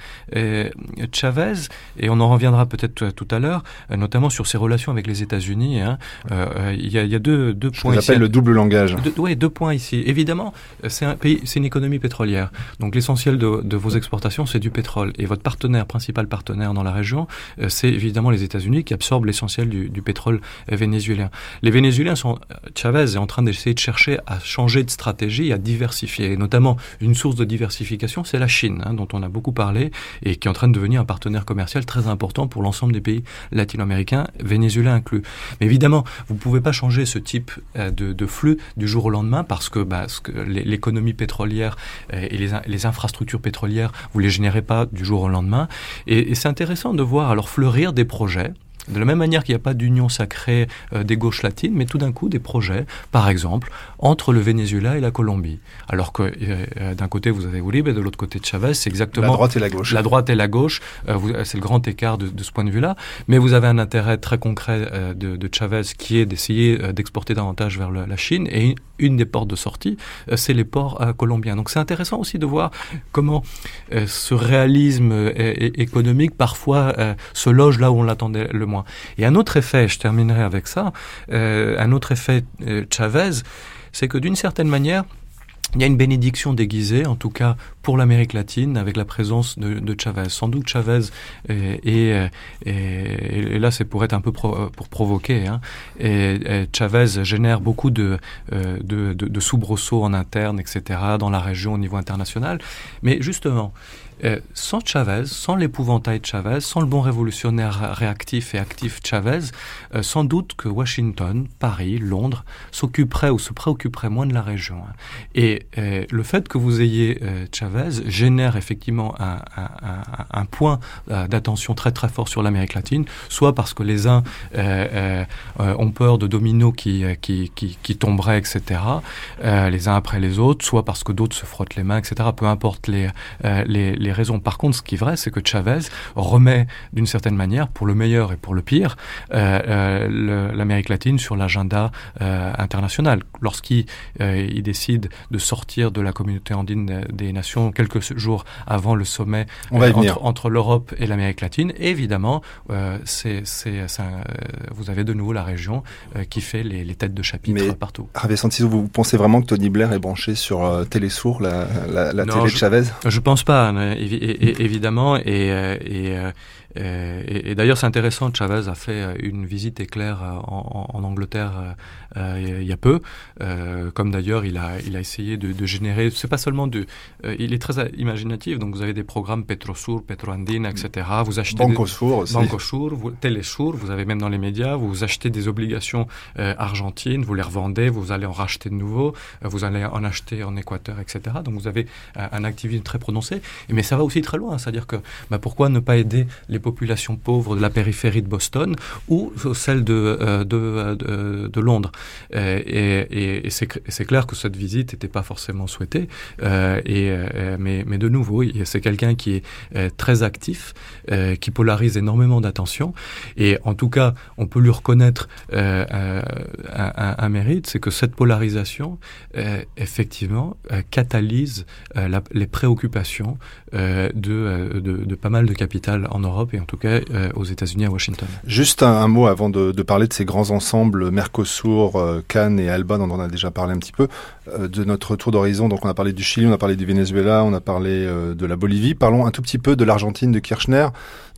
Chavez, et on en reviendra peut-être tout à l'heure, notamment sur ses relations avec les États-Unis. Hein. Euh, il y, a, y, a, deux, deux points. Ça le double langage. Oui, deux points ici. Évidemment, c'est un pays, c'est une économie pétrolière. Donc l'essentiel de, de, vos exportations, c'est du pétrole. Et votre partenaire, principal partenaire dans la région, euh, c'est évidemment les États-Unis qui absorbent l'essentiel du, du, pétrole vénézuélien. Les Vénézuéliens sont, Chavez est en train d'essayer de chercher à changer de stratégie, à diversifier. Et notamment, une source de diversification, c'est la Chine, hein, dont on a beaucoup parlé et qui est en train de devenir un partenaire commercial très important pour l'ensemble des pays latino-américains, Venezuela inclus. Mais évidemment, vous ne pouvez pas changer ce type euh, de, flux du jour au lendemain parce que, bah, l'économie pétrolière euh, et les, infrastructures pétrolières, vous les générez pas du jour au lendemain. Et, et c'est intéressant de voir alors fleurir des projets De la même manière qu'il n'y a pas d'union sacrée des gauches latines, mais tout d'un coup des projets, par exemple, entre le Venezuela et la Colombie. Alors que d'un côté vous avez Uribe, et de l'autre côté de Chavez, c'est exactement... La droite et la gauche. La droite et la gauche, c'est le grand écart de, de, ce point de vue-là. Mais vous avez un intérêt très concret de, de Chavez qui est d'essayer d'exporter davantage vers la Chine. Et une des portes de sortie, c'est les ports colombiens. Donc c'est intéressant aussi de voir comment euh, ce réalisme euh, économique parfois euh, se loge là où on l'attendait le Et un autre effet, je terminerai avec ça, un autre effet Chavez, c'est que d'une certaine manière, il y a une bénédiction déguisée, en tout cas pour l'Amérique latine, avec la présence de, Chavez. Sans doute Chavez, et, et, là c'est pour être un peu pour provoquer, hein, et, Chavez génère beaucoup de, de, de, de soubresauts en interne, etc., dans la région au niveau international. Mais justement, euh, sans Chavez, sans l'épouvantail de Chavez, sans le bon révolutionnaire réactif et actif Chavez, euh, sans doute que Washington, Paris, Londres s'occuperaient ou se préoccuperaient moins de la région. Hein. Et euh, le fait que vous ayez Chavez génère effectivement un, point d'attention très très fort sur l'Amérique latine, soit parce que les uns ont peur de dominos qui, tomberaient, etc., les uns après les autres, soit parce que d'autres se frottent les mains, etc., peu importe les, les raisons. Par contre, ce qui est vrai, c'est que Chavez remet d'une certaine manière, pour le meilleur et pour le pire, euh, euh, l'Amérique latine sur l'agenda euh, international. Lorsqu'il il décide de sortir de la communauté andine des nations quelques jours avant le sommet entre, entre l'Europe et l'Amérique latine, évidemment, c'est, vous avez de nouveau la région qui fait les, têtes de chapitre partout. Ravé Santiso, vous pensez vraiment que Tony Blair est branché sur Télésour, la, la, télé de Chavez? Je pense pas évidemment, et, euh, euh, euh, et, et, d'ailleurs, c'est intéressant. Chavez a fait euh, une visite éclair euh, en, en, Angleterre euh, il y a peu, comme d'ailleurs il a, il a essayé de, de générer. C'est pas seulement de. il est très imaginatif. Donc vous avez des programmes Petrosur, Petroandine, etc. Vous achetez Bancosur aussi. Bancosur, vous, Télésur. Vous avez même dans les médias. Vous achetez des obligations argentines, vous les revendez, vous allez en racheter de nouveau, vous allez en acheter en Équateur, etc. Donc vous avez un activisme très prononcé. Mais ça va aussi très loin. C'est-à-dire que bah, pourquoi ne pas aider les populations pauvres de la périphérie de Boston ou celle de, euh, de, Londres. Euh, et, et, c'est clair que cette visite n'était pas forcément souhaitée. Euh, et, mais, mais de nouveau, c'est quelqu'un qui est très actif, qui polarise énormément d'attention. Et en tout cas, on peut lui reconnaître un, mérite, c'est que cette polarisation, effectivement, catalyse les préoccupations de, de, pas mal de capital en Europe et en tout cas euh, aux États-Unis, à Washington. Juste un, mot avant de, parler de ces grands ensembles Mercosur, euh, Cannes et Alba, dont on a déjà parlé un petit peu, euh, de notre tour d'horizon. Donc on a parlé du Chili, on a parlé du Venezuela, on a parlé de la Bolivie. Parlons un tout petit peu de l'Argentine de Kirchner.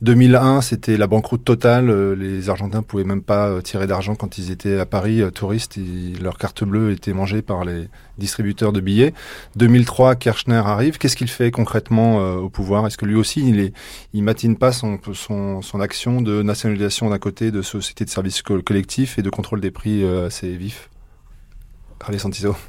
2001, c'était la banqueroute totale. Les Argentins pouvaient même pas tirer d'argent quand ils étaient à Paris, touristes. leur carte bleue était mangée par les distributeurs de billets. 2003, Kirchner arrive. Qu'est-ce qu'il fait concrètement au pouvoir? Est-ce que lui aussi, il, est, matine pas son, action de nationalisation d'un côté de société de services collectifs et de contrôle des prix euh, assez vif?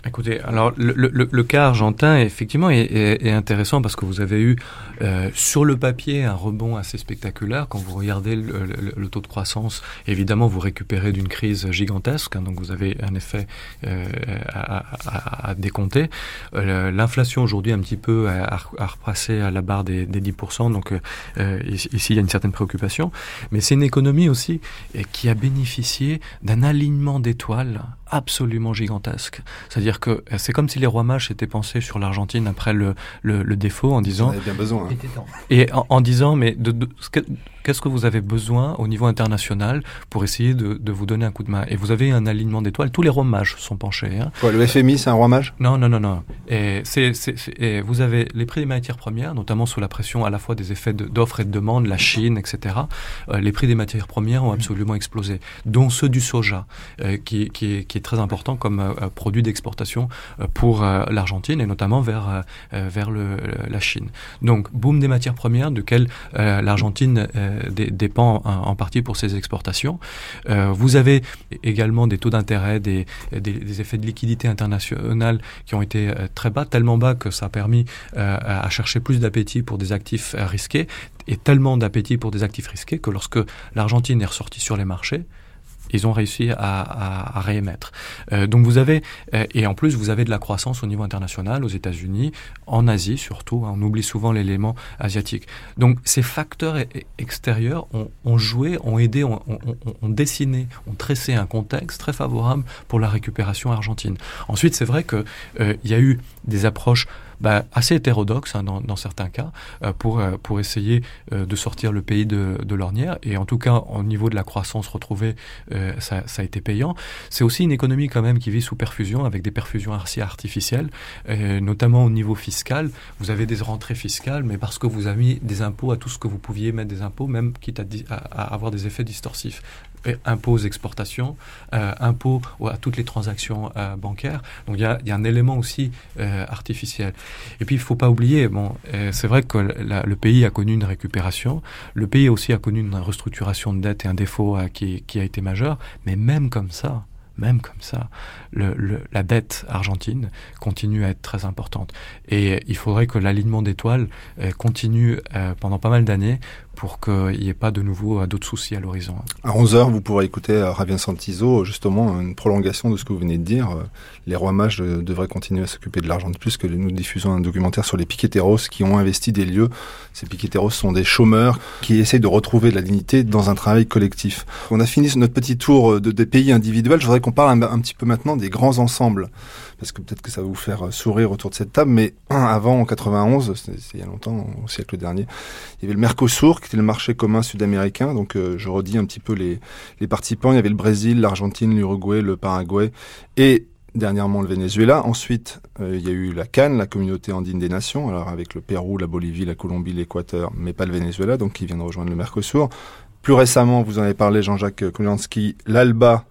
Écoutez, alors le, le, le, cas argentin, effectivement, est, est, est, intéressant parce que vous avez eu euh, sur le papier un rebond assez spectaculaire. Quand vous regardez le, taux de croissance, évidemment, vous récupérez d'une crise gigantesque, hein, donc vous avez un effet euh, à, à, à, décompter. Euh, L'inflation aujourd'hui un petit peu a, a, repassé à la barre des, des 10%, donc euh, ici il y a une certaine préoccupation. Mais c'est une économie aussi euh, qui a bénéficié d'un alignement d'étoiles absolument gigantesque. C'est-à-dire que euh, c'est comme si les rois mages étaient pensés sur l'Argentine après le, le, le, défaut en disant... bien besoin. Hein. Et en, en, disant, mais de, de, qu'est-ce que vous avez besoin au niveau international pour essayer de, de, vous donner un coup de main? Et vous avez un alignement d'étoiles. Tous les rois mages sont penchés. Hein. Quoi, le FMI, c'est un roi mage? Non, non, non, non. Et, c'est, c'est, et vous avez les prix des matières premières, notamment sous la pression à la fois des effets d'offres et de demande, la Chine, etc. Euh, les prix des matières premières ont absolument explosé, dont ceux du soja, euh, qui, qui, qui, est très important comme euh, produit d'exportation pour l'Argentine et notamment vers, vers le, la Chine. Donc, boom des matières premières, de quelles l'Argentine dépend en, partie pour ses exportations. vous avez également des taux d'intérêt, des, effets de liquidité internationale qui ont été très bas, tellement bas que ça a permis à chercher plus d'appétit pour des actifs risqués, et tellement d'appétit pour des actifs risqués que lorsque l'Argentine est ressortie sur les marchés, ils ont réussi à, réémettre. Euh, donc vous avez, euh, et en plus vous avez de la croissance au niveau international, aux États-Unis, en Asie surtout, hein, on oublie souvent l'élément asiatique. Donc ces facteurs e, extérieurs ont, joué, ont aidé, ont, dessiné, ont tressé un contexte très favorable pour la récupération argentine. Ensuite c'est vrai qu'il euh, y a eu des approches bah, assez hétérodoxe hein, dans, certains cas euh, pour, euh, pour essayer euh, de sortir le pays de, l'ornière. Et en tout cas, au niveau de la croissance retrouvée, ça, a été payant. C'est aussi une économie quand même qui vit sous perfusion, avec des perfusions artificielles, notamment au niveau fiscal. Vous avez des rentrées fiscales, mais parce que vous avez mis des impôts à tout ce que vous pouviez mettre des impôts, même quitte à avoir des effets distorsifs impôts aux exportations, euh, impôts à toutes les transactions euh, bancaires. Donc il y a, y a, un élément aussi euh, artificiel. Et puis il faut pas oublier, bon, euh, c'est vrai que le pays a connu une récupération, le pays aussi a connu une restructuration de dette et un défaut qui, qui a été majeur, mais même comme ça, même comme ça, le, le, la dette argentine continue à être très importante. Et il faudrait que l'alignement d'étoiles continue pendant pas mal d'années pour qu'il n'y ait pas de nouveau euh, d'autres soucis à l'horizon. À 11h, vous pourrez écouter euh, Ravien Santizo, justement, une prolongation de ce que vous venez de dire. Euh, les rois mages devraient continuer à s'occuper de l'argent de plus que nous diffusons un documentaire sur les piqueteros qui ont investi des lieux. Ces piqueteros sont des chômeurs qui essayent de retrouver de la dignité dans un travail collectif. On a fini notre petit tour de, des pays individuels. Je voudrais qu'on parle un, petit peu maintenant des grands ensembles parce que peut-être que ça va vous faire sourire autour de cette table, mais avant, en 91, c'est il y a longtemps, au siècle dernier, il y avait le Mercosur, était le marché commun sud-américain. Donc euh, je redis un petit peu les, les participants. Il y avait le Brésil, l'Argentine, l'Uruguay, le Paraguay et dernièrement le Venezuela. Ensuite, euh, il y a eu la Cannes, la communauté andine des nations, alors avec le Pérou, la Bolivie, la Colombie, l'Équateur, mais pas le Venezuela, donc qui vient de rejoindre le Mercosur. Plus récemment, vous en avez parlé, Jean-Jacques Kolianski, l'ALBA,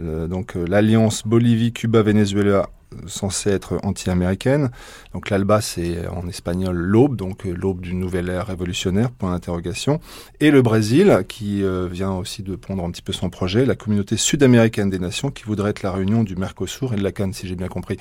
euh, donc l'Alliance Bolivie-Cuba-Venezuela censée être anti-américaine. Donc l'ALBA, c'est en espagnol l'aube, donc euh, l'aube d'une nouvelle ère révolutionnaire, point d'interrogation. Et le Brésil, qui euh, vient aussi de pondre un petit peu son projet, la communauté sud-américaine des nations, qui voudrait être la réunion du Mercosur et de la Cannes, si j'ai bien compris.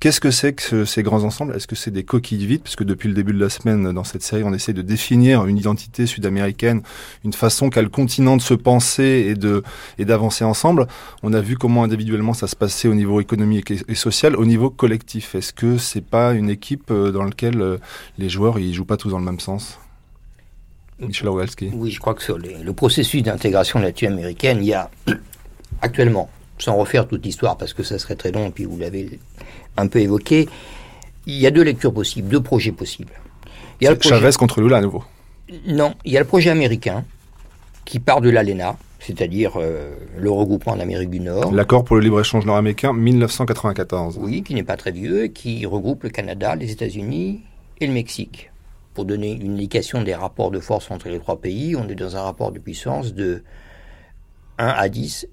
Qu'est-ce que c'est que ces grands ensembles? Est-ce que c'est des coquilles vides? Puisque depuis le début de la semaine, dans cette série, on essaie de définir une identité sud-américaine, une façon qu'a le continent de se penser et de et d'avancer ensemble. On a vu comment individuellement ça se passait au niveau économique et, social, au niveau collectif. Est-ce que c'est pas une équipe euh, dans laquelle euh, les joueurs ils jouent pas tous dans le même sens? Michel Oui, je crois que sur le processus d'intégration latino-américaine, il y a <clears throat> actuellement, sans refaire toute l'histoire parce que ça serait très long, puis vous l'avez un peu évoqué, il y a deux lectures possibles, deux projets possibles. Il y a le projet... Chavez contre Lula à nouveau. Non, il y a le projet américain qui part de l'ALENA, c'est-à-dire euh, le regroupement en Amérique du Nord. L'accord pour le libre-échange nord-américain 1994. Oui, qui n'est pas très vieux, qui regroupe le Canada, les États-Unis et le Mexique. Pour donner une indication des rapports de force entre les trois pays, on est dans un rapport de puissance de 1 à 10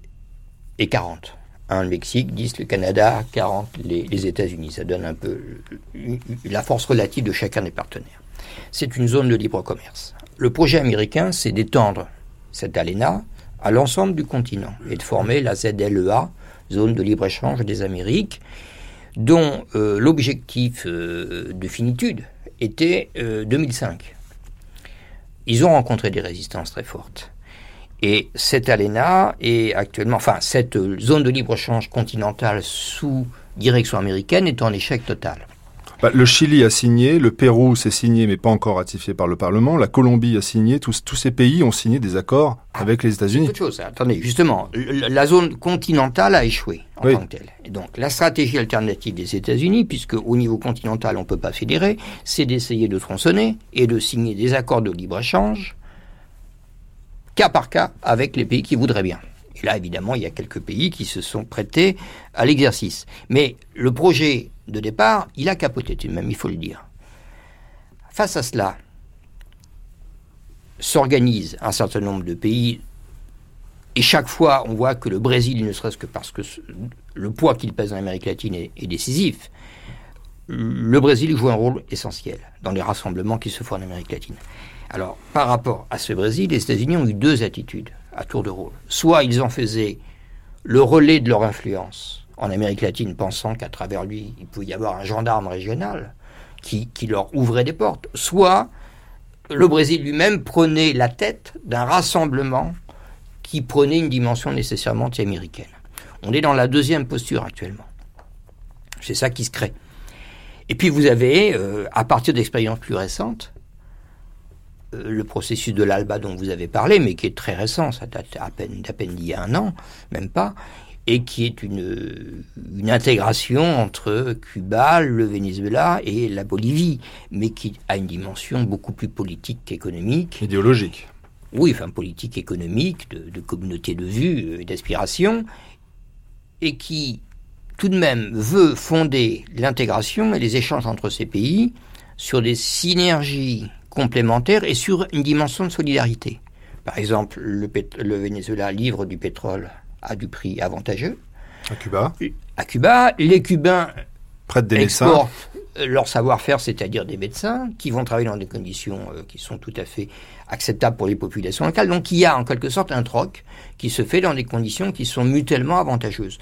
et 40. 1 le Mexique, 10 le Canada, 40 les, États-Unis. Ça donne un peu la force relative de chacun des partenaires. C'est une zone de libre commerce. Le projet américain, c'est d'étendre cette ALENA à l'ensemble du continent et de former la ZLEA, zone de libre-échange des Amériques, dont euh, l'objectif euh, de finitude était 2005. Euh, Ils ont rencontré des résistances très fortes. Et cette ALENA est actuellement, enfin, cette zone de libre-échange continentale sous direction américaine est en échec total. Bah, le Chili a signé, le Pérou s'est signé mais pas encore ratifié par le Parlement, la Colombie a signé, tous, tous ces pays ont signé des accords avec les États-Unis. Autre chose, attendez, justement, la zone continentale a échoué en tant que telle. Et donc la stratégie alternative des États-Unis, puisque au niveau continental on ne peut pas fédérer, c'est d'essayer de tronçonner et de signer des accords de libre-échange cas par cas avec les pays qui voudraient bien. Et là, évidemment, il y a quelques pays qui se sont prêtés à l'exercice. Mais le projet de départ, il a capoté tout de même, il faut le dire. Face à cela, s'organise un certain nombre de pays, et chaque fois, on voit que le Brésil, ne serait-ce que parce que le poids qu'il pèse en Amérique latine est, est décisif, le Brésil joue un rôle essentiel dans les rassemblements qui se font en Amérique latine. Alors, par rapport à ce Brésil, les États-Unis ont eu deux attitudes à tour de rôle. Soit ils en faisaient le relais de leur influence en Amérique latine pensant qu'à travers lui, il pouvait y avoir un gendarme régional qui, qui leur ouvrait des portes, soit le Brésil lui-même prenait la tête d'un rassemblement qui prenait une dimension nécessairement anti-américaine. On est dans la deuxième posture actuellement. C'est ça qui se crée. Et puis vous avez, euh, à partir d'expériences plus récentes, le processus de l'ALBA dont vous avez parlé, mais qui est très récent, ça date à peine, d'à peine d'il y a un an, même pas, et qui est une, une intégration entre Cuba, le Venezuela et la Bolivie, mais qui a une dimension beaucoup plus politique qu'économique. Idéologique. Oui, enfin politique, économique, de, de communauté de vue et d'aspiration, et qui tout de même veut fonder l'intégration et les échanges entre ces pays sur des synergies complémentaires et sur une dimension de solidarité. Par exemple, le, le Venezuela livre du pétrole à du prix avantageux. À Cuba À Cuba, les Cubains prêtent des exportent leur savoir-faire, c'est-à-dire des médecins, qui vont travailler dans des conditions euh, qui sont tout à fait acceptables pour les populations locales. Donc il y a en quelque sorte un troc qui se fait dans des conditions qui sont mutuellement avantageuses.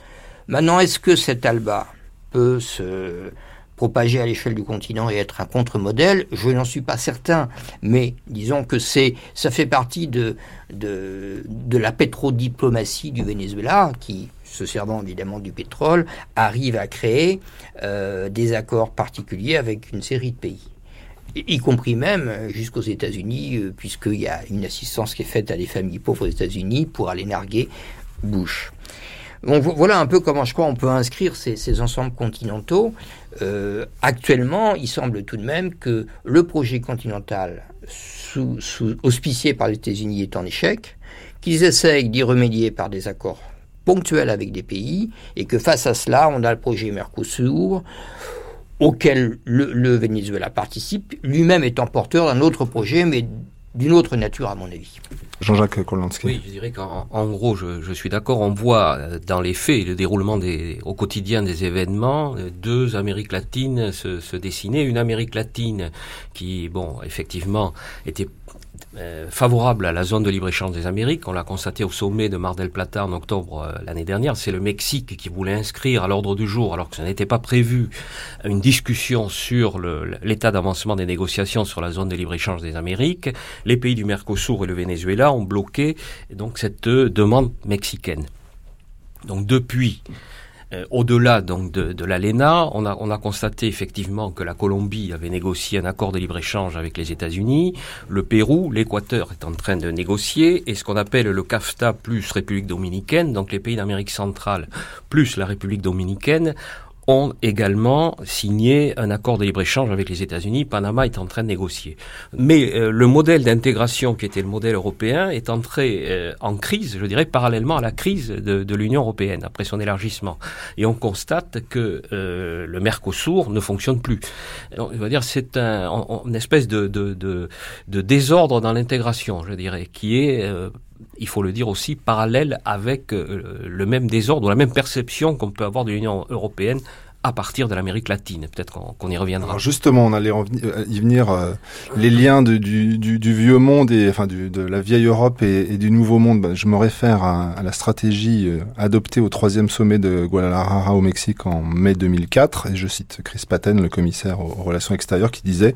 Maintenant, est-ce que cet ALBA peut se propager à l'échelle du continent et être un contre-modèle, je n'en suis pas certain, mais disons que c'est, ça fait partie de, de, de la pétrodiplomatie du Venezuela, qui, se servant évidemment du pétrole, arrive à créer euh, des accords particuliers avec une série de pays y compris même jusqu'aux États-Unis, euh, puisqu'il y a une assistance qui est faite à des familles pauvres aux États-Unis pour aller narguer Bush. Voilà un peu comment je crois on peut inscrire ces, ensembles continentaux. Euh, actuellement, il semble tout de même que le projet continental sous, auspicié par les États-Unis est en échec, qu'ils essayent d'y remédier par des accords ponctuels avec des pays, et que face à cela, on a le projet Mercosur, auquel le, le Venezuela participe, lui-même étant porteur d'un autre projet, mais d'une autre nature à mon avis. Jean-Jacques Kolanski. Oui, je dirais qu'en en gros, je, je suis d'accord. On voit euh, dans les faits le déroulement des, au quotidien des événements, euh, deux Amériques latines se, se dessiner. Une Amérique latine qui, bon, effectivement, était euh, favorable à la zone de libre-échange des Amériques. On l'a constaté au sommet de Mar del Plata en octobre euh, l'année dernière. C'est le Mexique qui voulait inscrire à l'ordre du jour, alors que ça n'était pas prévu, une discussion sur l'état d'avancement des négociations sur la zone de libre-échange des Amériques. Les pays du Mercosur et le Venezuela ont bloqué donc cette euh, demande mexicaine. Donc depuis, euh, Au-delà donc de, de l'ALENA, on a, on a constaté effectivement que la Colombie avait négocié un accord de libre-échange avec les États-Unis, le Pérou, l'Équateur est en train de négocier, et ce qu'on appelle le CAFTA plus République dominicaine, donc les pays d'Amérique centrale plus la République dominicaine, ont également signé un accord de libre-échange avec les États-Unis. Panama est en train de négocier. Mais euh, le modèle d'intégration qui était le modèle européen est entré euh, en crise, je dirais, parallèlement à la crise de, de l'Union européenne après son élargissement. Et on constate que euh, le Mercosur ne fonctionne plus. On va dire c'est un, une espèce de, de, de, de désordre dans l'intégration, je dirais, qui est euh, il faut le dire aussi, parallèle avec euh, le même désordre, la même perception qu'on peut avoir de l'Union européenne à partir de l'Amérique latine. Peut-être qu'on qu y reviendra. Alors justement, on allait y venir. Euh, les liens du, vieux monde et enfin de la vieille Europe et, du nouveau monde. Ben, je me réfère à, la stratégie euh, adoptée au troisième sommet de Guadalajara au Mexique en mai 2004. Et je cite Chris Patten, le commissaire aux, relations extérieures, qui disait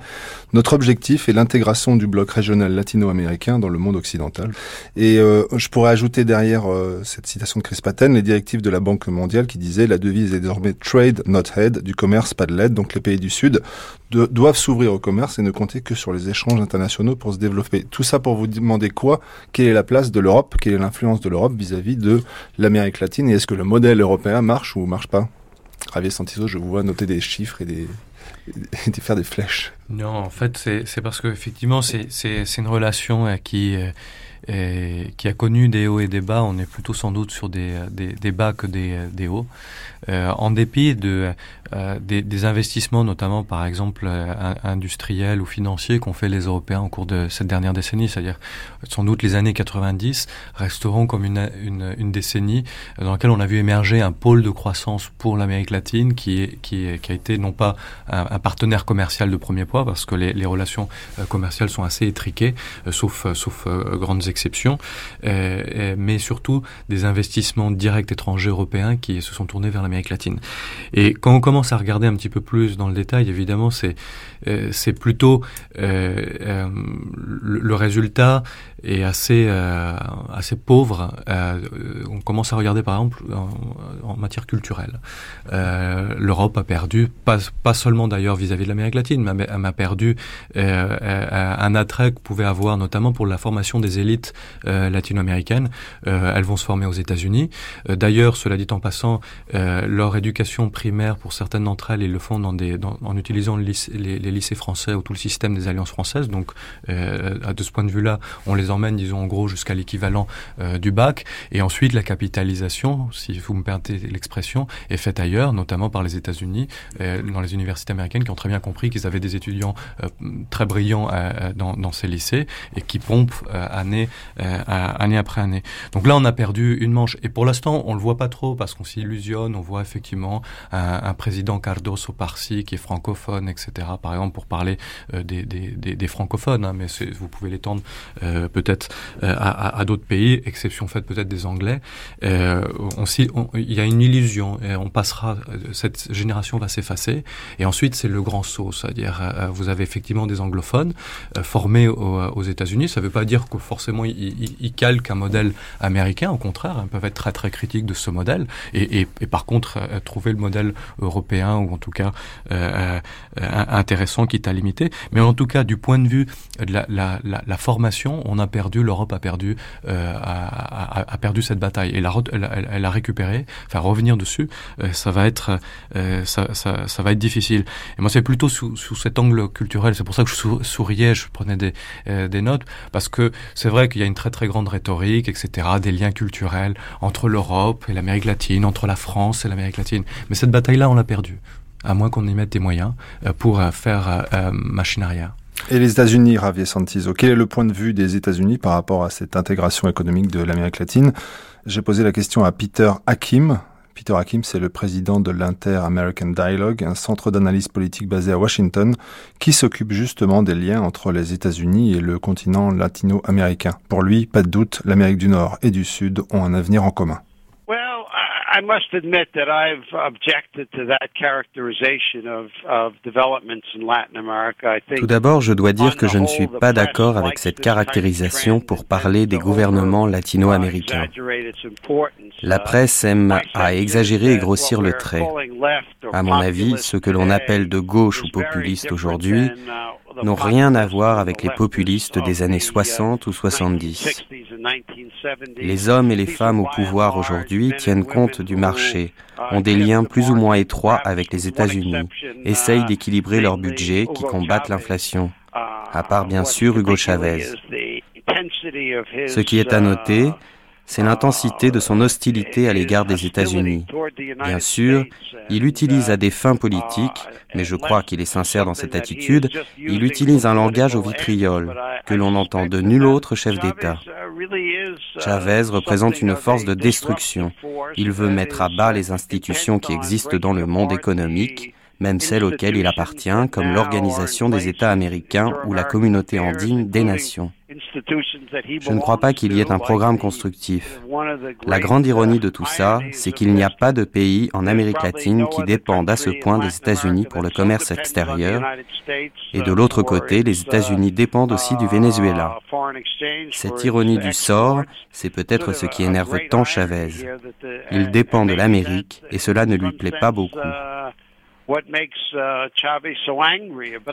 notre objectif est l'intégration du bloc régional latino-américain dans le monde occidental. Et euh, je pourrais ajouter derrière euh, cette citation de Chris Patten les directives de la Banque mondiale qui disait la devise est désormais trade head, du commerce, pas de l'aide. Donc les pays du Sud doivent s'ouvrir au commerce et ne compter que sur les échanges internationaux pour se développer. Tout ça pour vous demander quoi? Quelle est la place de l'Europe? Quelle est l'influence de l'Europe vis-à-vis de l'Amérique latine? Et est-ce que le modèle européen marche ou marche pas? Javier Santiso, je vous vois noter des chiffres et des, <laughs> faire des flèches. Non, en fait, c'est parce qu'effectivement, c'est une relation euh, qui... Euh, et qui a connu des hauts et des bas. On est plutôt sans doute sur des, bas que des hauts. Euh, en dépit de, euh, des, des, investissements, notamment par exemple euh, industriels ou financiers qu'ont fait les Européens au cours de cette dernière décennie. C'est-à-dire, sans doute, les années 90 resteront comme une, une, une, décennie dans laquelle on a vu émerger un pôle de croissance pour l'Amérique latine qui, est, qui, est, qui a été non pas un, partenaire commercial de premier poids, parce que les, les relations commerciales sont assez étriquées, sauf, sauf grandes exceptions exceptions, mais surtout des investissements directs étrangers européens qui se sont tournés vers l'Amérique Et quand on commence à regarder un petit peu plus dans le détail, évidemment, c'est c'est plutôt le, le, résultat est assez assez pauvre. on commence à regarder par exemple en, matière culturelle. L'Europe a perdu, pas, pas seulement d'ailleurs vis-à-vis de l'Amérique latine, mais elle a perdu un attrait que pouvait avoir notamment pour la formation des élites latino-américaines. elles vont se former aux États-Unis. D'ailleurs, cela dit en passant, leur éducation primaire, pour certaines d'entre elles, ils le font dans des, en utilisant les, les, lycées français ou tout le système des alliances françaises. Donc, de ce point de vue-là, on les emmène, disons, en gros, jusqu'à l'équivalent du bac. Et ensuite, la capitalisation, si vous me permettez l'expression, est faite ailleurs, notamment par les États-Unis, dans les universités américaines, qui ont très bien compris qu'ils avaient des étudiants très brillants dans, ces lycées et qui pompent année, année après année. Donc là, on a perdu une manche. Et pour l'instant, on le voit pas trop parce qu'on s'illusionne. On voit effectivement un, président Cardoso par-ci qui est francophone, etc. Par exemple, pour parler des, francophones, hein, mais vous pouvez l'étendre peut-être à, à d'autres pays, exception faite peut-être des Anglais. Euh, on, il y a une illusion on passera, cette génération va s'effacer. Et ensuite, c'est le grand saut, c'est-à-dire euh, vous avez effectivement des anglophones euh, formés aux, États-Unis. Ça ne veut pas dire que forcément ils, ils, calquent un modèle américain. Au contraire, ils peuvent être très très critiques de ce modèle et, et, et par contre trouver le modèle européen ou en tout cas intéressant qui est à limiter. Mais en tout cas, du point de vue de la, la, la, la formation, on a perdu, l'Europe a perdu euh, a, a, perdu cette bataille et la, elle, a récupéré. Enfin, revenir dessus, euh, ça va être euh, ça, ça, ça, va être difficile. Et moi, c'est plutôt sous, sous, cet angle culturel. C'est pour ça que je souriais, je prenais des, des notes parce que c'est vrai qu'il y a une très très grande rhétorique, etc., des liens culturels entre l'Europe et l'Amérique latine, entre la France et l'Amérique latine. Mais cette bataille-là, on l'a perdue à moins qu'on y mette des moyens pour faire machine arrière. Et les États-Unis, Javier Santizo, quel est le point de vue des États-Unis par rapport à cette intégration économique de l'Amérique latine? J'ai posé la question à Peter Hakim. Peter Hakim, c'est le président de l'Inter-American Dialogue, un centre d'analyse politique basé à Washington, qui s'occupe justement des liens entre les États-Unis et le continent latino-américain. Pour lui, pas de doute, l'Amérique du Nord et du Sud ont un avenir en commun. I must admit that I've objected to that characterization of, of developments in Latin America. I think Tout d'abord, je dois dire que je ne suis pas d'accord avec cette caractérisation pour parler des gouvernements latino-américains. La presse aime à exagérer et grossir le trait. À mon avis, ce que l'on appelle de gauche ou populiste aujourd'hui n'ont rien à voir avec les populistes des années 60 ou 70. Les hommes et les femmes au pouvoir aujourd'hui tiennent compte du marché, ont des liens plus ou moins étroits avec les États-Unis, essayent d'équilibrer leur budget qui combattent l'inflation, à part bien sûr Hugo Chavez. Ce qui est à noter, c'est l'intensité de son hostilité à l'égard des États-Unis. Bien sûr, il utilise à des fins politiques, mais je crois qu'il est sincère dans cette attitude, il utilise un langage au vitriol, que l'on entend de nul autre chef d'État. Chavez représente une force de destruction. Il veut mettre à bas les institutions qui existent dans le monde économique, même celles auxquelles il appartient, comme l'Organisation des États américains ou la Communauté andine des nations. Je ne crois pas qu'il y ait un programme constructif. La grande ironie de tout ça, c'est qu'il n'y a pas de pays en Amérique latine qui dépendent à ce point des États-Unis pour le commerce extérieur. Et de l'autre côté, les États-Unis dépendent aussi du Venezuela. Cette ironie du sort, c'est peut-être ce qui énerve tant Chavez. Il dépend de l'Amérique et cela ne lui plaît pas beaucoup. Uh,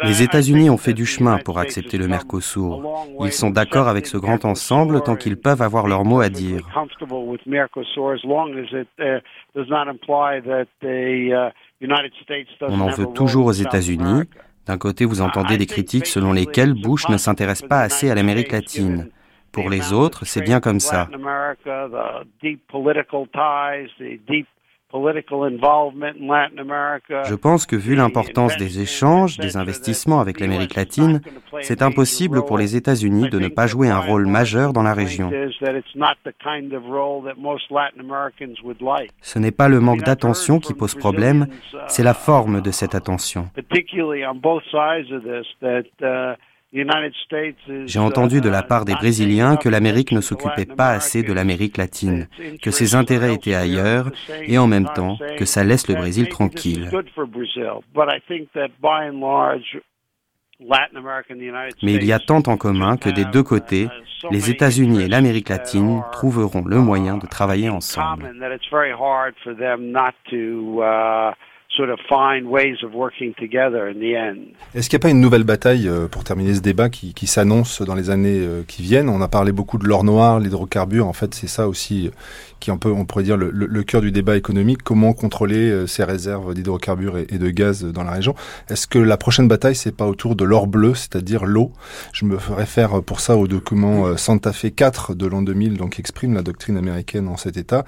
Les États-Unis ont fait du chemin pour accepter le Mercosur. Ils sont d'accord avec ce grand ensemble tant qu'ils peuvent avoir leur mot à dire. On en veut toujours aux États-Unis. D'un côté, vous entendez des critiques selon lesquelles Bush ne s'intéresse pas assez à l'Amérique latine. Pour les autres, c'est bien comme ça. Je pense que vu l'importance des échanges, des investissements avec l'Amérique latine, c'est impossible pour les États-Unis de ne pas jouer un rôle majeur dans la région. Ce n'est pas le manque d'attention qui pose problème, c'est la forme de cette attention. J'ai entendu de la part des Brésiliens que l'Amérique ne s'occupait pas assez de l'Amérique latine, que ses intérêts étaient ailleurs et en même temps que ça laisse le Brésil tranquille. Mais il y a tant en commun que des deux côtés, les États-Unis et l'Amérique latine trouveront le moyen de travailler ensemble. Est-ce qu'il n'y a pas une nouvelle bataille, euh, pour terminer ce débat, qui, s'annonce dans les années euh, qui viennent? On a parlé beaucoup de l'or noir, l'hydrocarbure, en fait c'est ça aussi euh, qui est un peu, on pourrait dire, le, cœur du débat économique, comment contrôler ces réserves d'hydrocarbures et, de gaz dans la région? Est-ce que la prochaine bataille, c'est pas autour de l'or bleu, c'est-à-dire l'eau? Je me réfère pour ça au document Santa Fe 4 de l'an 2000, donc qui exprime la doctrine américaine en cet état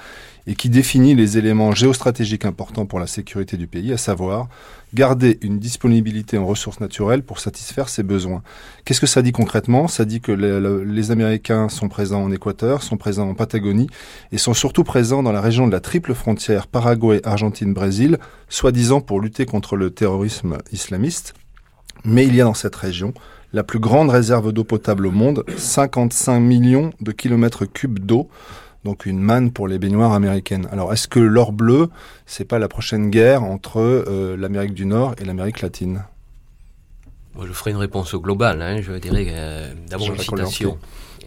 et qui définit les éléments géostratégiques importants pour la sécurité du pays, à savoir garder une disponibilité en ressources naturelles pour satisfaire ses besoins. Qu'est-ce que ça dit concrètement? Ça dit que les, Américains sont présents en Équateur, sont présents en Patagonie et sont surtout présents dans la région de la triple frontière Paraguay, Argentine, Brésil, soi-disant pour lutter contre le terrorisme islamiste. Mais il y a dans cette région la plus grande réserve d'eau potable au monde, 55 millions de kilomètres cubes d'eau, donc une manne pour les baignoires américaines. Alors est-ce que l'or bleu, c'est pas la prochaine guerre entre euh, l'Amérique du Nord et l'Amérique latine? Je ferai une réponse au global. Hein. Je dirais euh, d'abord une citation.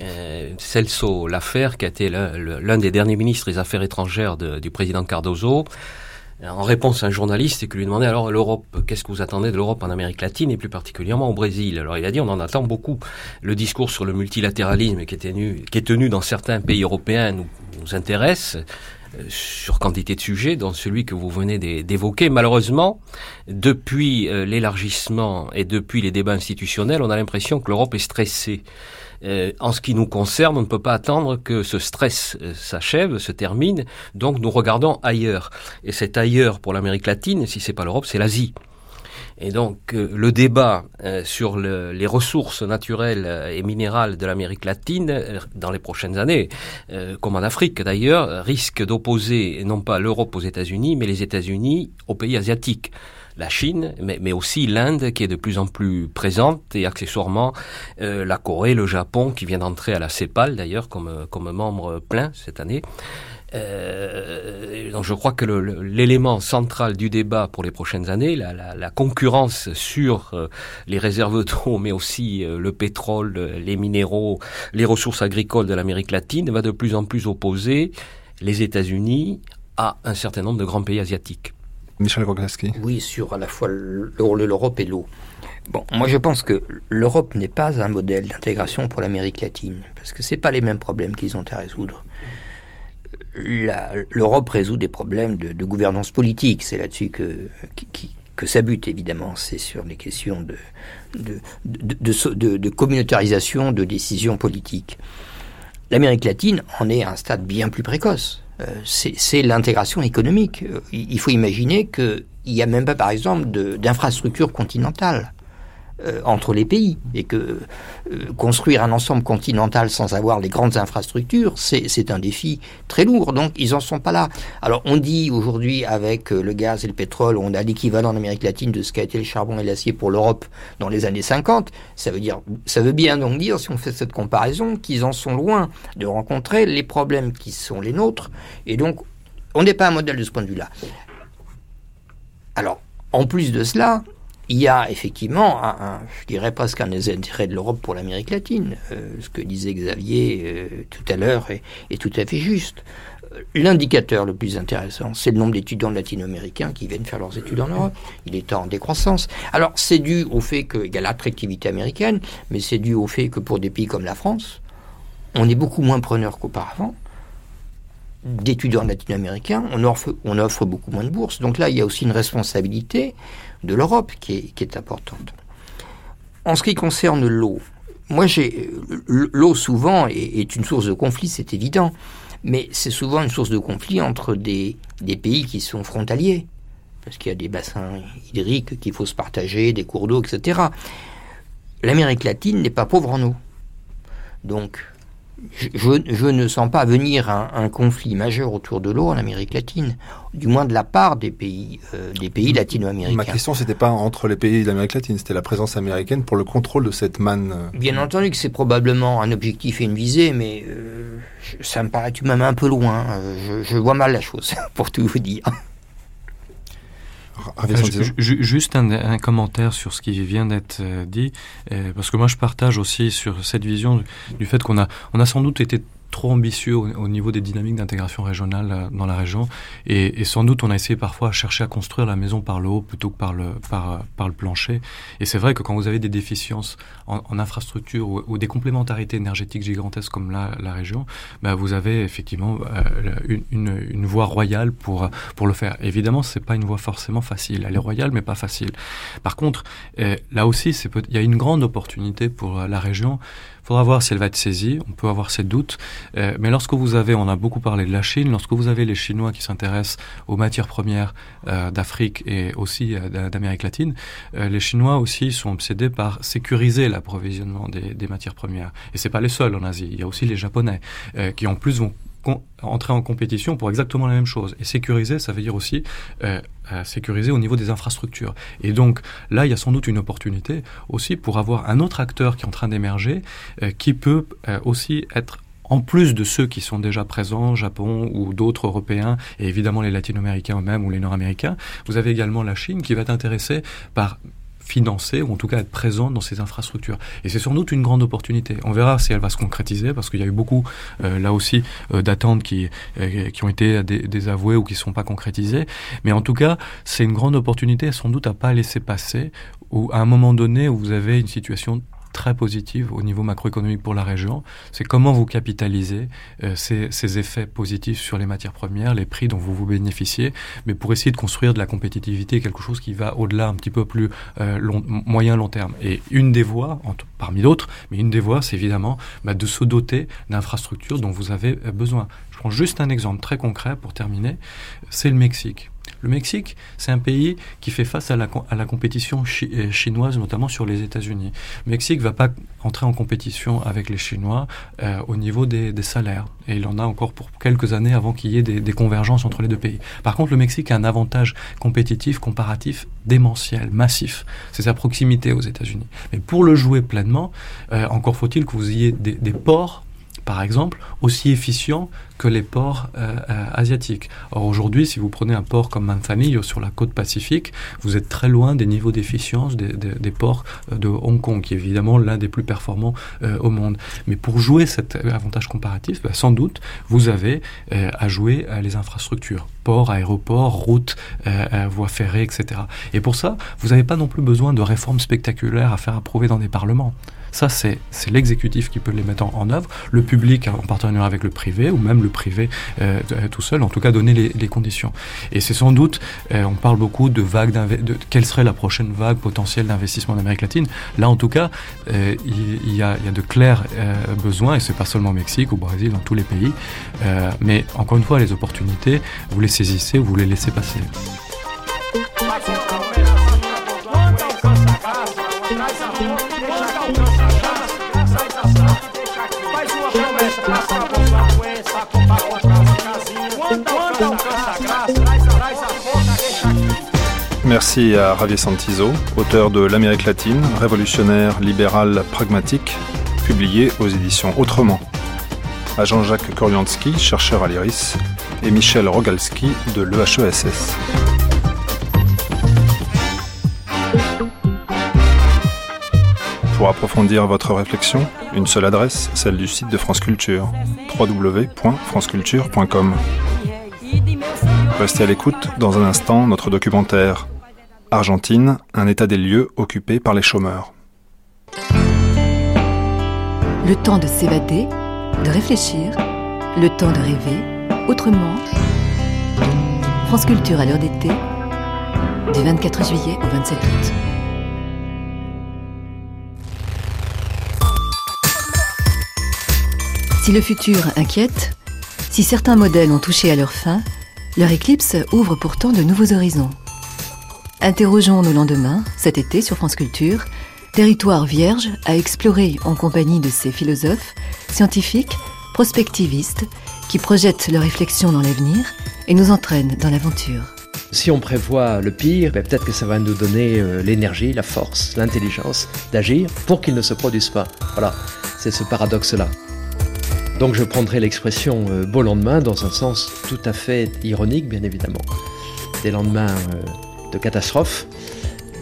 Euh, Celso L'Affaire, qui a été l'un des derniers ministres des Affaires étrangères du président Cardozo, en réponse à un journaliste qui lui demandait alors l'Europe, qu'est-ce que vous attendez de l'Europe en Amérique latine et plus particulièrement au Brésil? Alors il a dit on en attend beaucoup. Le discours sur le multilatéralisme qui est tenu, qui est tenu dans certains pays européens nous, nous intéresse euh, sur quantité de sujets, dont celui que vous venez d'évoquer. Malheureusement, depuis euh, l'élargissement et depuis les débats institutionnels, on a l'impression que l'Europe est stressée. Euh, en ce qui nous concerne, on ne peut pas attendre que ce stress euh, s'achève, se termine, donc nous regardons ailleurs. Et cet ailleurs pour l'Amérique latine, si c'est pas l'Europe, c'est l'Asie. Et donc euh, le débat sur les ressources naturelles et minérales de l'Amérique latine dans les prochaines années, comme en Afrique d'ailleurs, risque d'opposer non pas l'Europe aux États-Unis, mais les États-Unis aux pays asiatiques la Chine, mais, aussi l'Inde qui est de plus en plus présente et accessoirement euh, la Corée, le Japon qui vient d'entrer à la CEPAL d'ailleurs comme, comme membre plein cette année. Euh, donc je crois que l'élément central du débat pour les prochaines années, la, concurrence sur euh, les réserves d'eau, mais aussi le pétrole, les minéraux, les ressources agricoles de l'Amérique latine, va de plus en plus opposer les États-Unis à un certain nombre de grands pays asiatiques. Michel Oui, sur à la fois l'Europe et l'eau. Moi je pense que l'Europe n'est pas un modèle d'intégration pour l'Amérique latine, parce que ce pas les mêmes problèmes qu'ils ont à résoudre. L'Europe résout des problèmes de, gouvernance politique, c'est là-dessus que, que ça bute évidemment, c'est sur les questions de, de, de, communautarisation de décisions politiques. L'Amérique latine en est à un stade bien plus précoce. Euh, c'est l'intégration économique. Euh, il faut imaginer qu'il n'y a même pas, par exemple, d'infrastructures continentales. Euh, entre les pays et que euh, construire un ensemble continental sans avoir les grandes infrastructures, c'est un défi très lourd. Donc ils en sont pas là. Alors on dit aujourd'hui avec euh, le gaz et le pétrole, on a l'équivalent en Amérique latine de ce qu'a été le charbon et l'acier pour l'Europe dans les années 50. Ça veut dire, ça veut bien donc dire, si on fait cette comparaison, qu'ils en sont loin de rencontrer les problèmes qui sont les nôtres. Et donc on n'est pas un modèle de ce point de vue-là. Alors, en plus de cela, il y a effectivement, un, je dirais presque un intérêt de l'Europe pour l'Amérique latine. Euh, ce que disait Xavier euh, tout à l'heure est, tout à fait juste. Euh, l'indicateur le plus intéressant, c'est le nombre d'étudiants latino-américains qui viennent faire leurs études en Europe. Il est en décroissance. Alors, c'est dû au fait qu'il y a l'attractivité américaine, mais c'est dû au fait que pour des pays comme la France, on est beaucoup moins preneur qu'auparavant d'étudiants latino-américains, on on offre beaucoup moins de bourses. Donc là, il y a aussi une responsabilité de l'Europe qui est, importante. En ce qui concerne l'eau, moi j'ai l'eau souvent est, une source de conflit, c'est évident, mais c'est souvent une source de conflit entre des, des pays qui sont frontaliers, parce qu'il y a des bassins hydriques qu'il faut se partager, des cours d'eau, etc. L'Amérique latine n'est pas pauvre en eau. Donc je, ne sens pas venir un, conflit majeur autour de l'eau en Amérique latine, du moins de la part des pays, euh, des pays latino-américains. Ma question, c'était pas entre les pays d'Amérique latine, c'était la présence américaine pour le contrôle de cette manne. Bien entendu que c'est probablement un objectif et une visée, mais euh, ça me paraît tout de même un peu loin. je vois mal la chose, <laughs> pour tout vous dire. Juste un, commentaire sur ce qui vient d'être euh, dit, euh, parce que moi je partage aussi sur cette vision du fait qu'on a, on a sans doute été trop ambitieux au, niveau des dynamiques d'intégration régionale euh, dans la région. Et, sans doute, on a essayé parfois à chercher à construire la maison par le haut plutôt que par le, par, par le plancher. Et c'est vrai que quand vous avez des déficiences en, infrastructure ou, des complémentarités énergétiques gigantesques comme la, la région, bah vous avez effectivement euh, une, une, voie royale pour, pour le faire. Évidemment, c'est pas une voie forcément facile. Elle est royale, mais pas facile. Par contre, euh, là aussi, il y a une grande opportunité pour la région faudra voir si elle va être saisie, on peut avoir ses doutes. Euh, mais lorsque vous avez, on a beaucoup parlé de la Chine, lorsque vous avez les Chinois qui s'intéressent aux matières premières euh, d'Afrique et aussi euh, d'Amérique latine, les Chinois aussi sont obsédés par sécuriser l'approvisionnement des, des, matières premières. Et c'est pas les seuls en Asie, il y a aussi les Japonais qui en plus vont entrer en compétition pour exactement la même chose. Et sécuriser, ça veut dire aussi euh, euh, sécuriser au niveau des infrastructures. Et donc là, il y a sans doute une opportunité aussi pour avoir un autre acteur qui est en train d'émerger, euh, qui peut aussi être en plus de ceux qui sont déjà présents, Japon ou d'autres Européens, et évidemment les Latino-Américains eux-mêmes ou les Nord-Américains, vous avez également la Chine qui va être intéressée par financer ou en tout cas être présente dans ces infrastructures. Et c'est sans doute une grande opportunité. On verra si elle va se concrétiser parce qu'il y a eu beaucoup euh, là aussi euh, d'attentes qui, euh, qui ont été désavouées ou qui ne sont pas concrétisées. Mais en tout cas, c'est une grande opportunité sans doute à pas laisser passer ou à un moment donné où vous avez une situation très positive au niveau macroéconomique pour la région. C'est comment vous capitalisez euh, ces, ces, effets positifs sur les matières premières, les prix dont vous vous bénéficiez, mais pour essayer de construire de la compétitivité, quelque chose qui va au-delà un petit peu plus euh, long, moyen long terme. Et une des voies, parmi d'autres, mais une des voies, c'est évidemment bah, de se doter d'infrastructures dont vous avez euh, besoin. Je prends juste un exemple très concret pour terminer, c'est le Mexique. Le Mexique, c'est un pays qui fait face à la, compétition euh, chinoise, notamment sur les États-Unis. Le Mexique ne va pas entrer en compétition avec les Chinois euh, au niveau des, salaires. Et il en a encore pour quelques années avant qu'il y ait des, convergences entre les deux pays. Par contre, le Mexique a un avantage compétitif, comparatif, démentiel, massif. C'est sa proximité aux États-Unis. Mais pour le jouer pleinement, euh, encore faut-il que vous ayez des ports par exemple, aussi efficient que les ports euh, euh, asiatiques. Or aujourd'hui, si vous prenez un port comme Manzanillo sur la côte pacifique, vous êtes très loin des niveaux d'efficience des, ports euh, de Hong Kong, qui est évidemment l'un des plus performants au monde. Mais pour jouer cet avantage comparatif, bah, sans doute, vous avez à jouer les infrastructures, ports, aéroports, routes, voies ferrées, etc. Et pour ça, vous n'avez pas non plus besoin de réformes spectaculaires à faire approuver dans des parlements. Ça, c'est l'exécutif qui peut les mettre en, œuvre, le public en partenariat avec le privé, ou même le privé euh, euh, tout seul, en tout cas donner les, conditions. Et c'est sans doute, euh, on parle beaucoup de vagues, de quelle serait la prochaine vague potentielle d'investissement en Amérique latine. Là, en tout cas, il y, a, de clairs besoins, et c'est pas seulement au Mexique, au Brésil, dans tous les pays. mais encore une fois, les opportunités, vous les saisissez, vous les laissez passer. Merci à Javier Santizo, auteur de L'Amérique latine, révolutionnaire, libéral, pragmatique, publié aux éditions Autrement. À Jean-Jacques Korliansky, chercheur à l'IRIS, et Michel Rogalski de l'EHESS. Pour approfondir votre réflexion, une seule adresse, celle du site de France Culture, www.franceculture.com. Restez à l'écoute dans un instant notre documentaire Argentine, un état des lieux occupé par les chômeurs. Le temps de s'évader, de réfléchir, le temps de rêver, autrement. France Culture à l'heure d'été, du 24 juillet au 27 août. Si le futur inquiète, si certains modèles ont touché à leur fin, leur éclipse ouvre pourtant de nouveaux horizons. Interrogeons nos lendemains, cet été sur France Culture, territoire vierge à explorer en compagnie de ces philosophes, scientifiques, prospectivistes, qui projettent leurs réflexions dans l'avenir et nous entraînent dans l'aventure. Si on prévoit le pire, ben, peut-être que ça va nous donner euh, l'énergie, la force, l'intelligence d'agir pour qu'il ne se produise pas. Voilà, c'est ce paradoxe-là. Donc je prendrai l'expression euh, beau lendemain dans un sens tout à fait ironique, bien évidemment. Des lendemains euh, de catastrophe,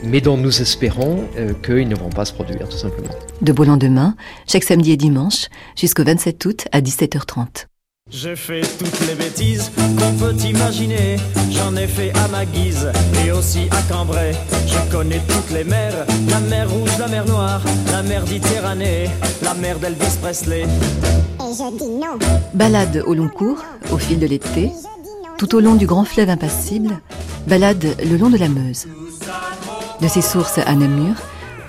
mais dont nous espérons qu'ils ne vont pas se produire, tout simplement. De beau lendemain, chaque samedi et dimanche, jusqu'au 27 août à 17h30. J'ai fait toutes les bêtises qu'on peut imaginer. J'en ai fait à ma guise et aussi à Cambrai. Je connais toutes les mers la mer Rouge, la mer Noire, la mer Méditerranée, la mer d'Elvis Presley. Et je dis non. Balade au long cours, au fil de l'été, tout au long du grand fleuve impassible, balade le long de la Meuse. De ses sources à Namur,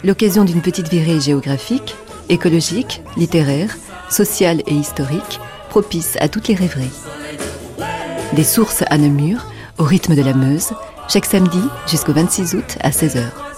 l'occasion d'une petite virée géographique, écologique, littéraire, sociale et historique propice à toutes les rêveries. Des sources à Namur, au rythme de la Meuse, chaque samedi jusqu'au 26 août à 16h.